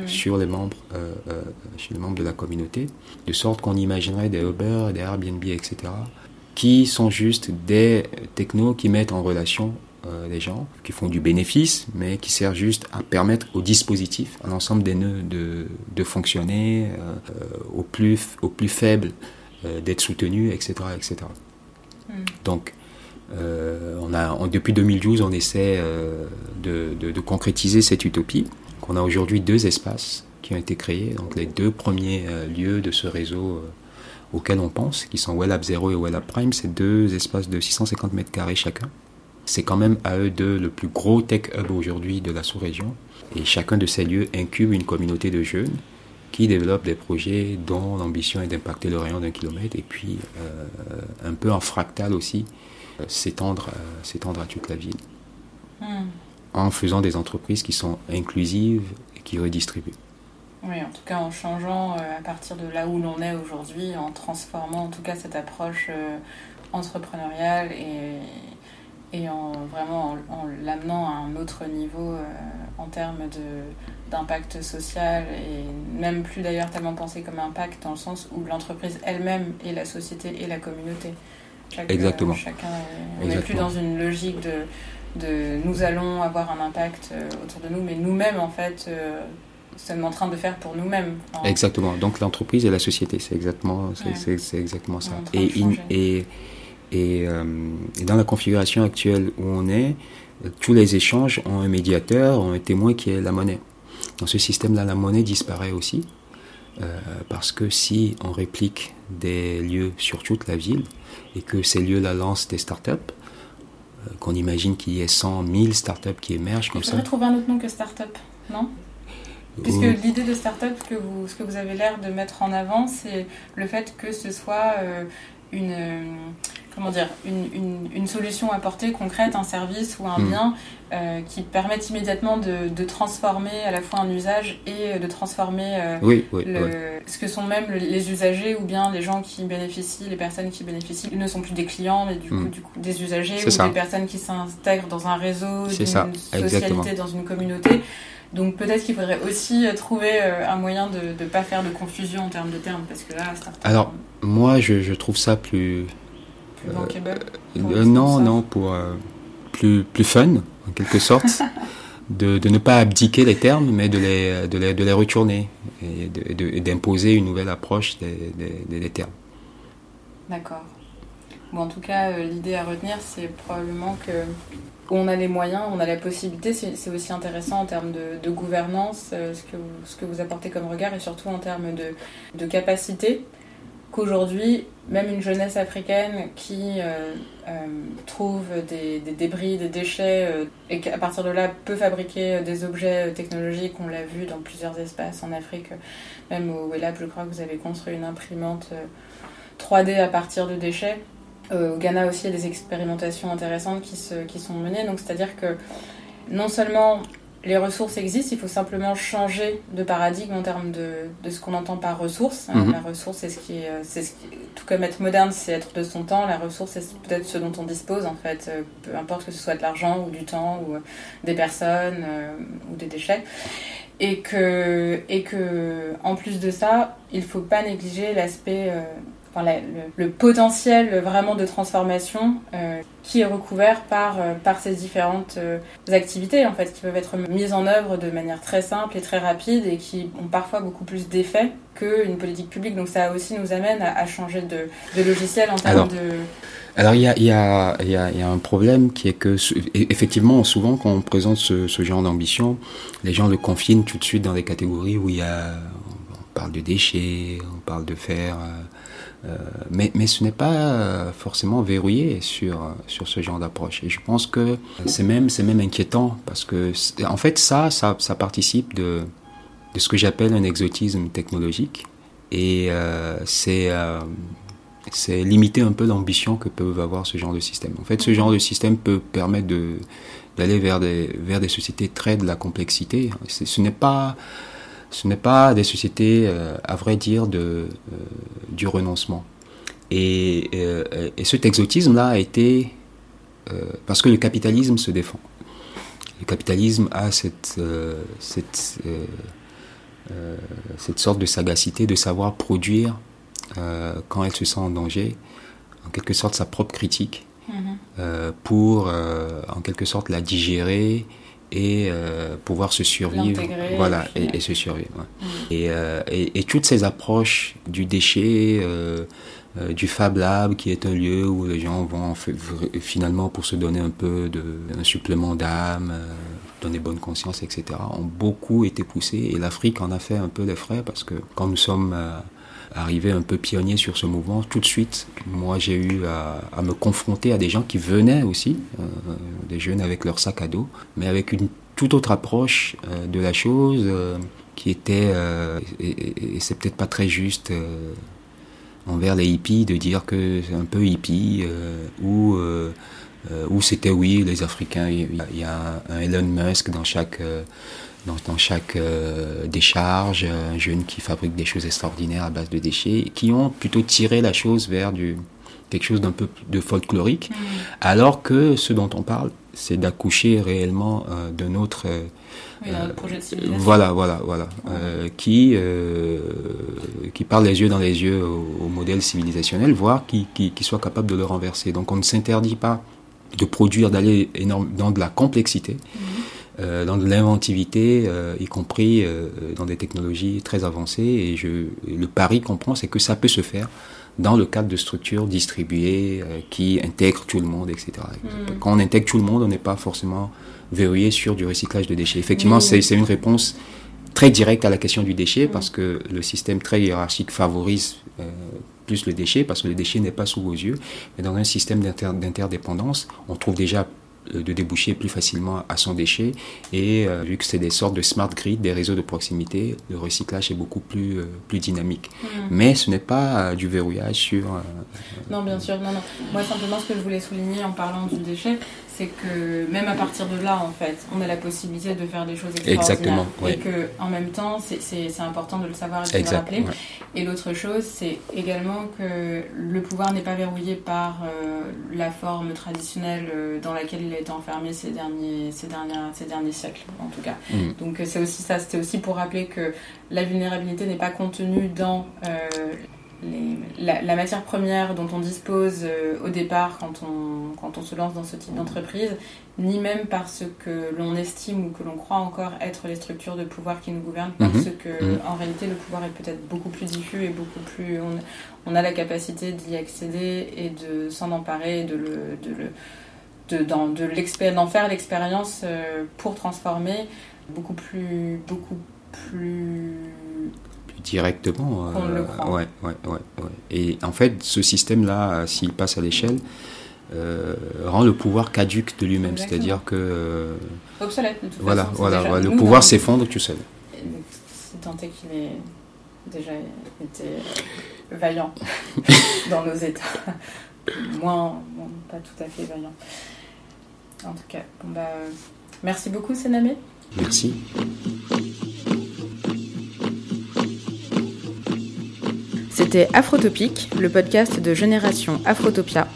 mhm. sur les membres, sur les membres de la communauté, de sorte qu'on imaginerait des Uber, des Airbnb, etc., qui sont juste des technos qui mettent en relation euh, des gens qui font du bénéfice, mais qui sert juste à permettre au dispositif, à l'ensemble des nœuds de, de fonctionner euh, au, plus, au plus faible, euh, d'être soutenu, etc. etc. Hmm. Donc, on a, depuis 2012, on essaie de, de, de, concrétiser cette utopie. On a aujourd'hui deux espaces qui ont été créés, donc les deux premiers lieux de ce réseau auxquels on pense, qui sont WellApp 0 et WellApp Prime, c'est deux espaces de 650 mètres carrés chacun. C'est quand même à eux deux le plus gros tech hub aujourd'hui de la sous-région. Et chacun de ces lieux incube une communauté de jeunes qui développent des projets dont l'ambition est d'impacter le rayon d'un kilomètre et puis euh, un peu en fractal aussi, euh, s'étendre, euh, s'étendre à toute la ville. Hmm. En faisant des entreprises qui sont inclusives et qui redistribuent. Oui, en tout cas en changeant à partir de là où l'on est aujourd'hui, en transformant en tout cas cette approche entrepreneuriale et, et en vraiment en, l'amenant à un autre niveau euh, en termes d'impact social et même plus d'ailleurs tellement pensé comme impact dans le sens où l'entreprise elle-même et la société et la communauté. Exactement. chacun, on n'est plus dans une logique de, de nous allons avoir un impact euh, autour de nous, mais nous-mêmes en fait euh, sommes en train de faire pour nous-mêmes. Exactement. Donc l'entreprise et la société, c'est exactement, c'est, exactement ça. Et, et euh, et, dans la configuration actuelle où on est, tous les échanges ont un médiateur, ont un témoin qui est la monnaie. Dans ce système-là, la monnaie disparaît aussi, euh, parce que si on réplique des lieux sur toute la ville et que ces lieux-là lancent des startups, qu'on imagine qu'il y ait 100 000 startups qui émergent comme ça. On trouver un autre nom que startup, non? Puisque l'idée de startup, que vous, ce que vous avez l'air de mettre en avant, c'est le fait que ce soit une, comment dire, une, une, solution apportée concrète, un service ou un hmm. bien euh, qui permettent immédiatement de, de, transformer à la fois un usage et de transformer euh, oui, ce que sont même les usagers ou bien les gens qui bénéficient, les personnes qui bénéficient ne sont plus des clients mais du coup, hmm. du coup des usagers ou des personnes qui s'intègrent dans un réseau, d'une socialité, dans une communauté. Donc peut-être qu'il faudrait aussi trouver euh, un moyen de ne pas faire de confusion en termes de termes parce que là, Alors moi je, je trouve ça plus euh, euh, non, non, pour euh, plus, plus fun, en quelque sorte. de, de, ne pas abdiquer les termes, mais de les, de les, de les retourner et d'imposer une nouvelle approche des, des, des termes. D'accord. Bon, en tout cas, l'idée à retenir, c'est probablement que on a les moyens, on a la possibilité. C'est aussi intéressant en termes de, de gouvernance, ce, que vous, ce que vous apportez comme regard, et surtout en termes de, de capacité qu'aujourd'hui, même une jeunesse africaine qui euh, euh, trouve des, débris, des déchets, euh, et qu'à partir de là peut fabriquer des objets technologiques, on l'a vu dans plusieurs espaces en Afrique, même au Wellab, je crois que vous avez construit une imprimante 3D à partir de déchets. au Ghana aussi, il y a des expérimentations intéressantes qui, qui sont menées, donc c'est-à-dire que non seulement les ressources existent, il faut simplement changer de paradigme en termes de, de ce qu'on entend par ressources. Mhm. La ressource, c'est ce qui est, c'est ce qui, tout comme être moderne, c'est être de son temps. La ressource, c'est peut-être ce dont on dispose, en fait, euh, peu importe que ce soit de l'argent ou du temps ou euh, des personnes euh, ou des déchets. Et que, et que, en plus de ça, il faut pas négliger l'aspect le, potentiel vraiment de transformation qui est recouvert par, par ces différentes activités en fait qui peuvent être mises en œuvre de manière très simple et très rapide et qui ont parfois beaucoup plus d'effet qu'une politique publique. Donc ça aussi nous amène à, changer de, logiciel en termes de alors il y a, y, a, y, a, y a, un problème qui est que effectivement souvent quand on présente ce, ce genre d'ambition, les gens le confinent tout de suite dans des catégories où il y a on parle de déchets, on parle de fer, euh, euh mais, mais ce n'est pas euh, forcément verrouillé sur sur ce genre d'approche. Et je pense que c'est même même inquiétant parce que en fait ça ça, ça participe de de ce que j'appelle un exotisme technologique et euh, c'est euh, limiter un peu l'ambition que peuvent avoir ce genre de système. En fait, ce genre de système peut permettre d'aller vers des, vers des sociétés très de la complexité. Ce n'est pas, ce n'est pas des sociétés, euh, à vrai dire, de, euh, du renoncement. Et, euh, et cet exotisme-là a été parce que le capitalisme se défend. Le capitalisme a cette, cette, cette sorte de sagacité de savoir produire quand elle se sent en danger, en quelque sorte sa propre critique, mhm. euh, pour en quelque sorte la digérer et pouvoir se survivre. Voilà et, se survivre mhm. et, et, et, toutes ces approches du déchet du Fab Lab qui est un lieu où les gens vont finalement pour se donner un peu de un supplément d'âme donner bonne conscience etc ont beaucoup été poussés. Et l'Afrique en a fait un peu les frais parce que quand nous sommes arrivé un peu pionnier sur ce mouvement, tout de suite, moi j'ai eu à, me confronter à des gens qui venaient aussi, euh, des jeunes avec leur sac à dos, mais avec une toute autre approche euh, de la chose euh, qui était, et, c'est peut-être pas très juste envers les hippies de dire que c'est un peu hippie ou où c'était oui les Africains, il y a un Elon Musk dans chaque dans, dans chaque euh, décharge, un jeune qui fabrique des choses extraordinaires à base de déchets, qui ont plutôt tiré la chose vers du, quelque chose d'un peu de folklorique, mmh. alors que ce dont on parle, c'est d'accoucher réellement euh, d'un autre... Euh, projet de civilisation. Voilà, voilà, voilà. Euh, qui, qui parle les yeux dans les yeux au, modèle civilisationnel, voire qui, qui, qui, soit capable de le renverser. Donc on ne s'interdit pas de produire, d'aller dans de la complexité. Mmh. Euh, dans de l'inventivité, euh, y compris euh, dans des technologies très avancées. Et je, le pari qu'on prend, c'est que ça peut se faire dans le cadre de structures distribuées qui intègrent tout le monde, etc. Hmm. Quand on intègre tout le monde, on n'est pas forcément verrouillé sur du recyclage de déchets. Effectivement, c'est une réponse très directe à la question du déchet parce que le système très hiérarchique favorise plus le déchet parce que le déchet n'est pas sous vos yeux. Mais dans un système d'interdépendance, on trouve déjà de déboucher plus facilement à son déchet. Et euh, vu que c'est des sortes de smart grid, des réseaux de proximité, le recyclage est beaucoup plus, euh, plus dynamique. Mm. Mais ce n'est pas du verrouillage sur... non, bien sûr, non, non. Moi, simplement, ce que je voulais souligner en parlant du déchet, c'est que même à partir de là, en fait, on a la possibilité de faire des choses extraordinaires. Exactement. Et que, en même temps, c'est important de le savoir et de le rappeler. Et l'autre chose, c'est également que le pouvoir n'est pas verrouillé par la forme traditionnelle dans laquelle il a été enfermé ces derniers, ces dernières, ces derniers siècles, en tout cas. Mm. Donc euh, c'est aussi ça, c'était aussi pour rappeler que la vulnérabilité n'est pas contenue dans euh, la, matière première dont on dispose euh, au départ quand on, quand on se lance dans ce type d'entreprise, ni même parce que l'on estime ou que l'on croit encore être les structures de pouvoir qui nous gouvernent, parce mm-hmm. que mm-hmm. en réalité le pouvoir est peut-être beaucoup plus diffus et beaucoup plus... On, on a la capacité d'y accéder et de s'en emparer et de le, de le d'en de, faire l'expérience euh, pour transformer beaucoup plus beaucoup plus directement. Euh, le croit. Ouais, ouais, ouais, Et en fait, ce système-là, s'il passe à l'échelle, euh, rend le pouvoir caduque de lui-même. C'est-à-dire que. Obsolète, de toute voilà, Voilà, le pouvoir s'effondre tout seul. C'est tant qu'il ait déjà été vaillant dans nos états. Moins, pas tout à fait vaillant. En tout cas, bon bah, merci beaucoup Senamé. Merci. C'était Afrotopique, le podcast de Génération Afrotopia.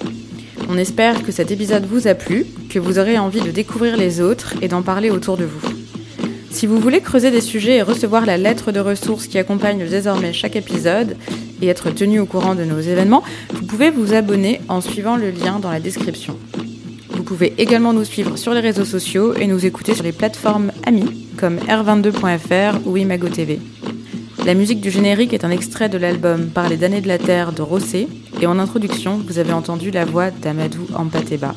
On espère que cet épisode vous a plu, que vous aurez envie de découvrir les autres et d'en parler autour de vous. Si vous voulez creuser des sujets et recevoir la lettre de ressources qui accompagne désormais chaque épisode, et être tenu au courant de nos événements, vous pouvez vous abonner en suivant le lien dans la description. Vous pouvez également nous suivre sur les réseaux sociaux et nous écouter sur les plateformes amies comme r22.fr ou Imago TV. La musique du générique est un extrait de l'album Par les damnés de la terre de Rossé et en introduction, vous avez entendu la voix d'Amadou Ampateba.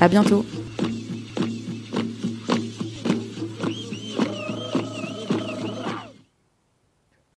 À bientôt!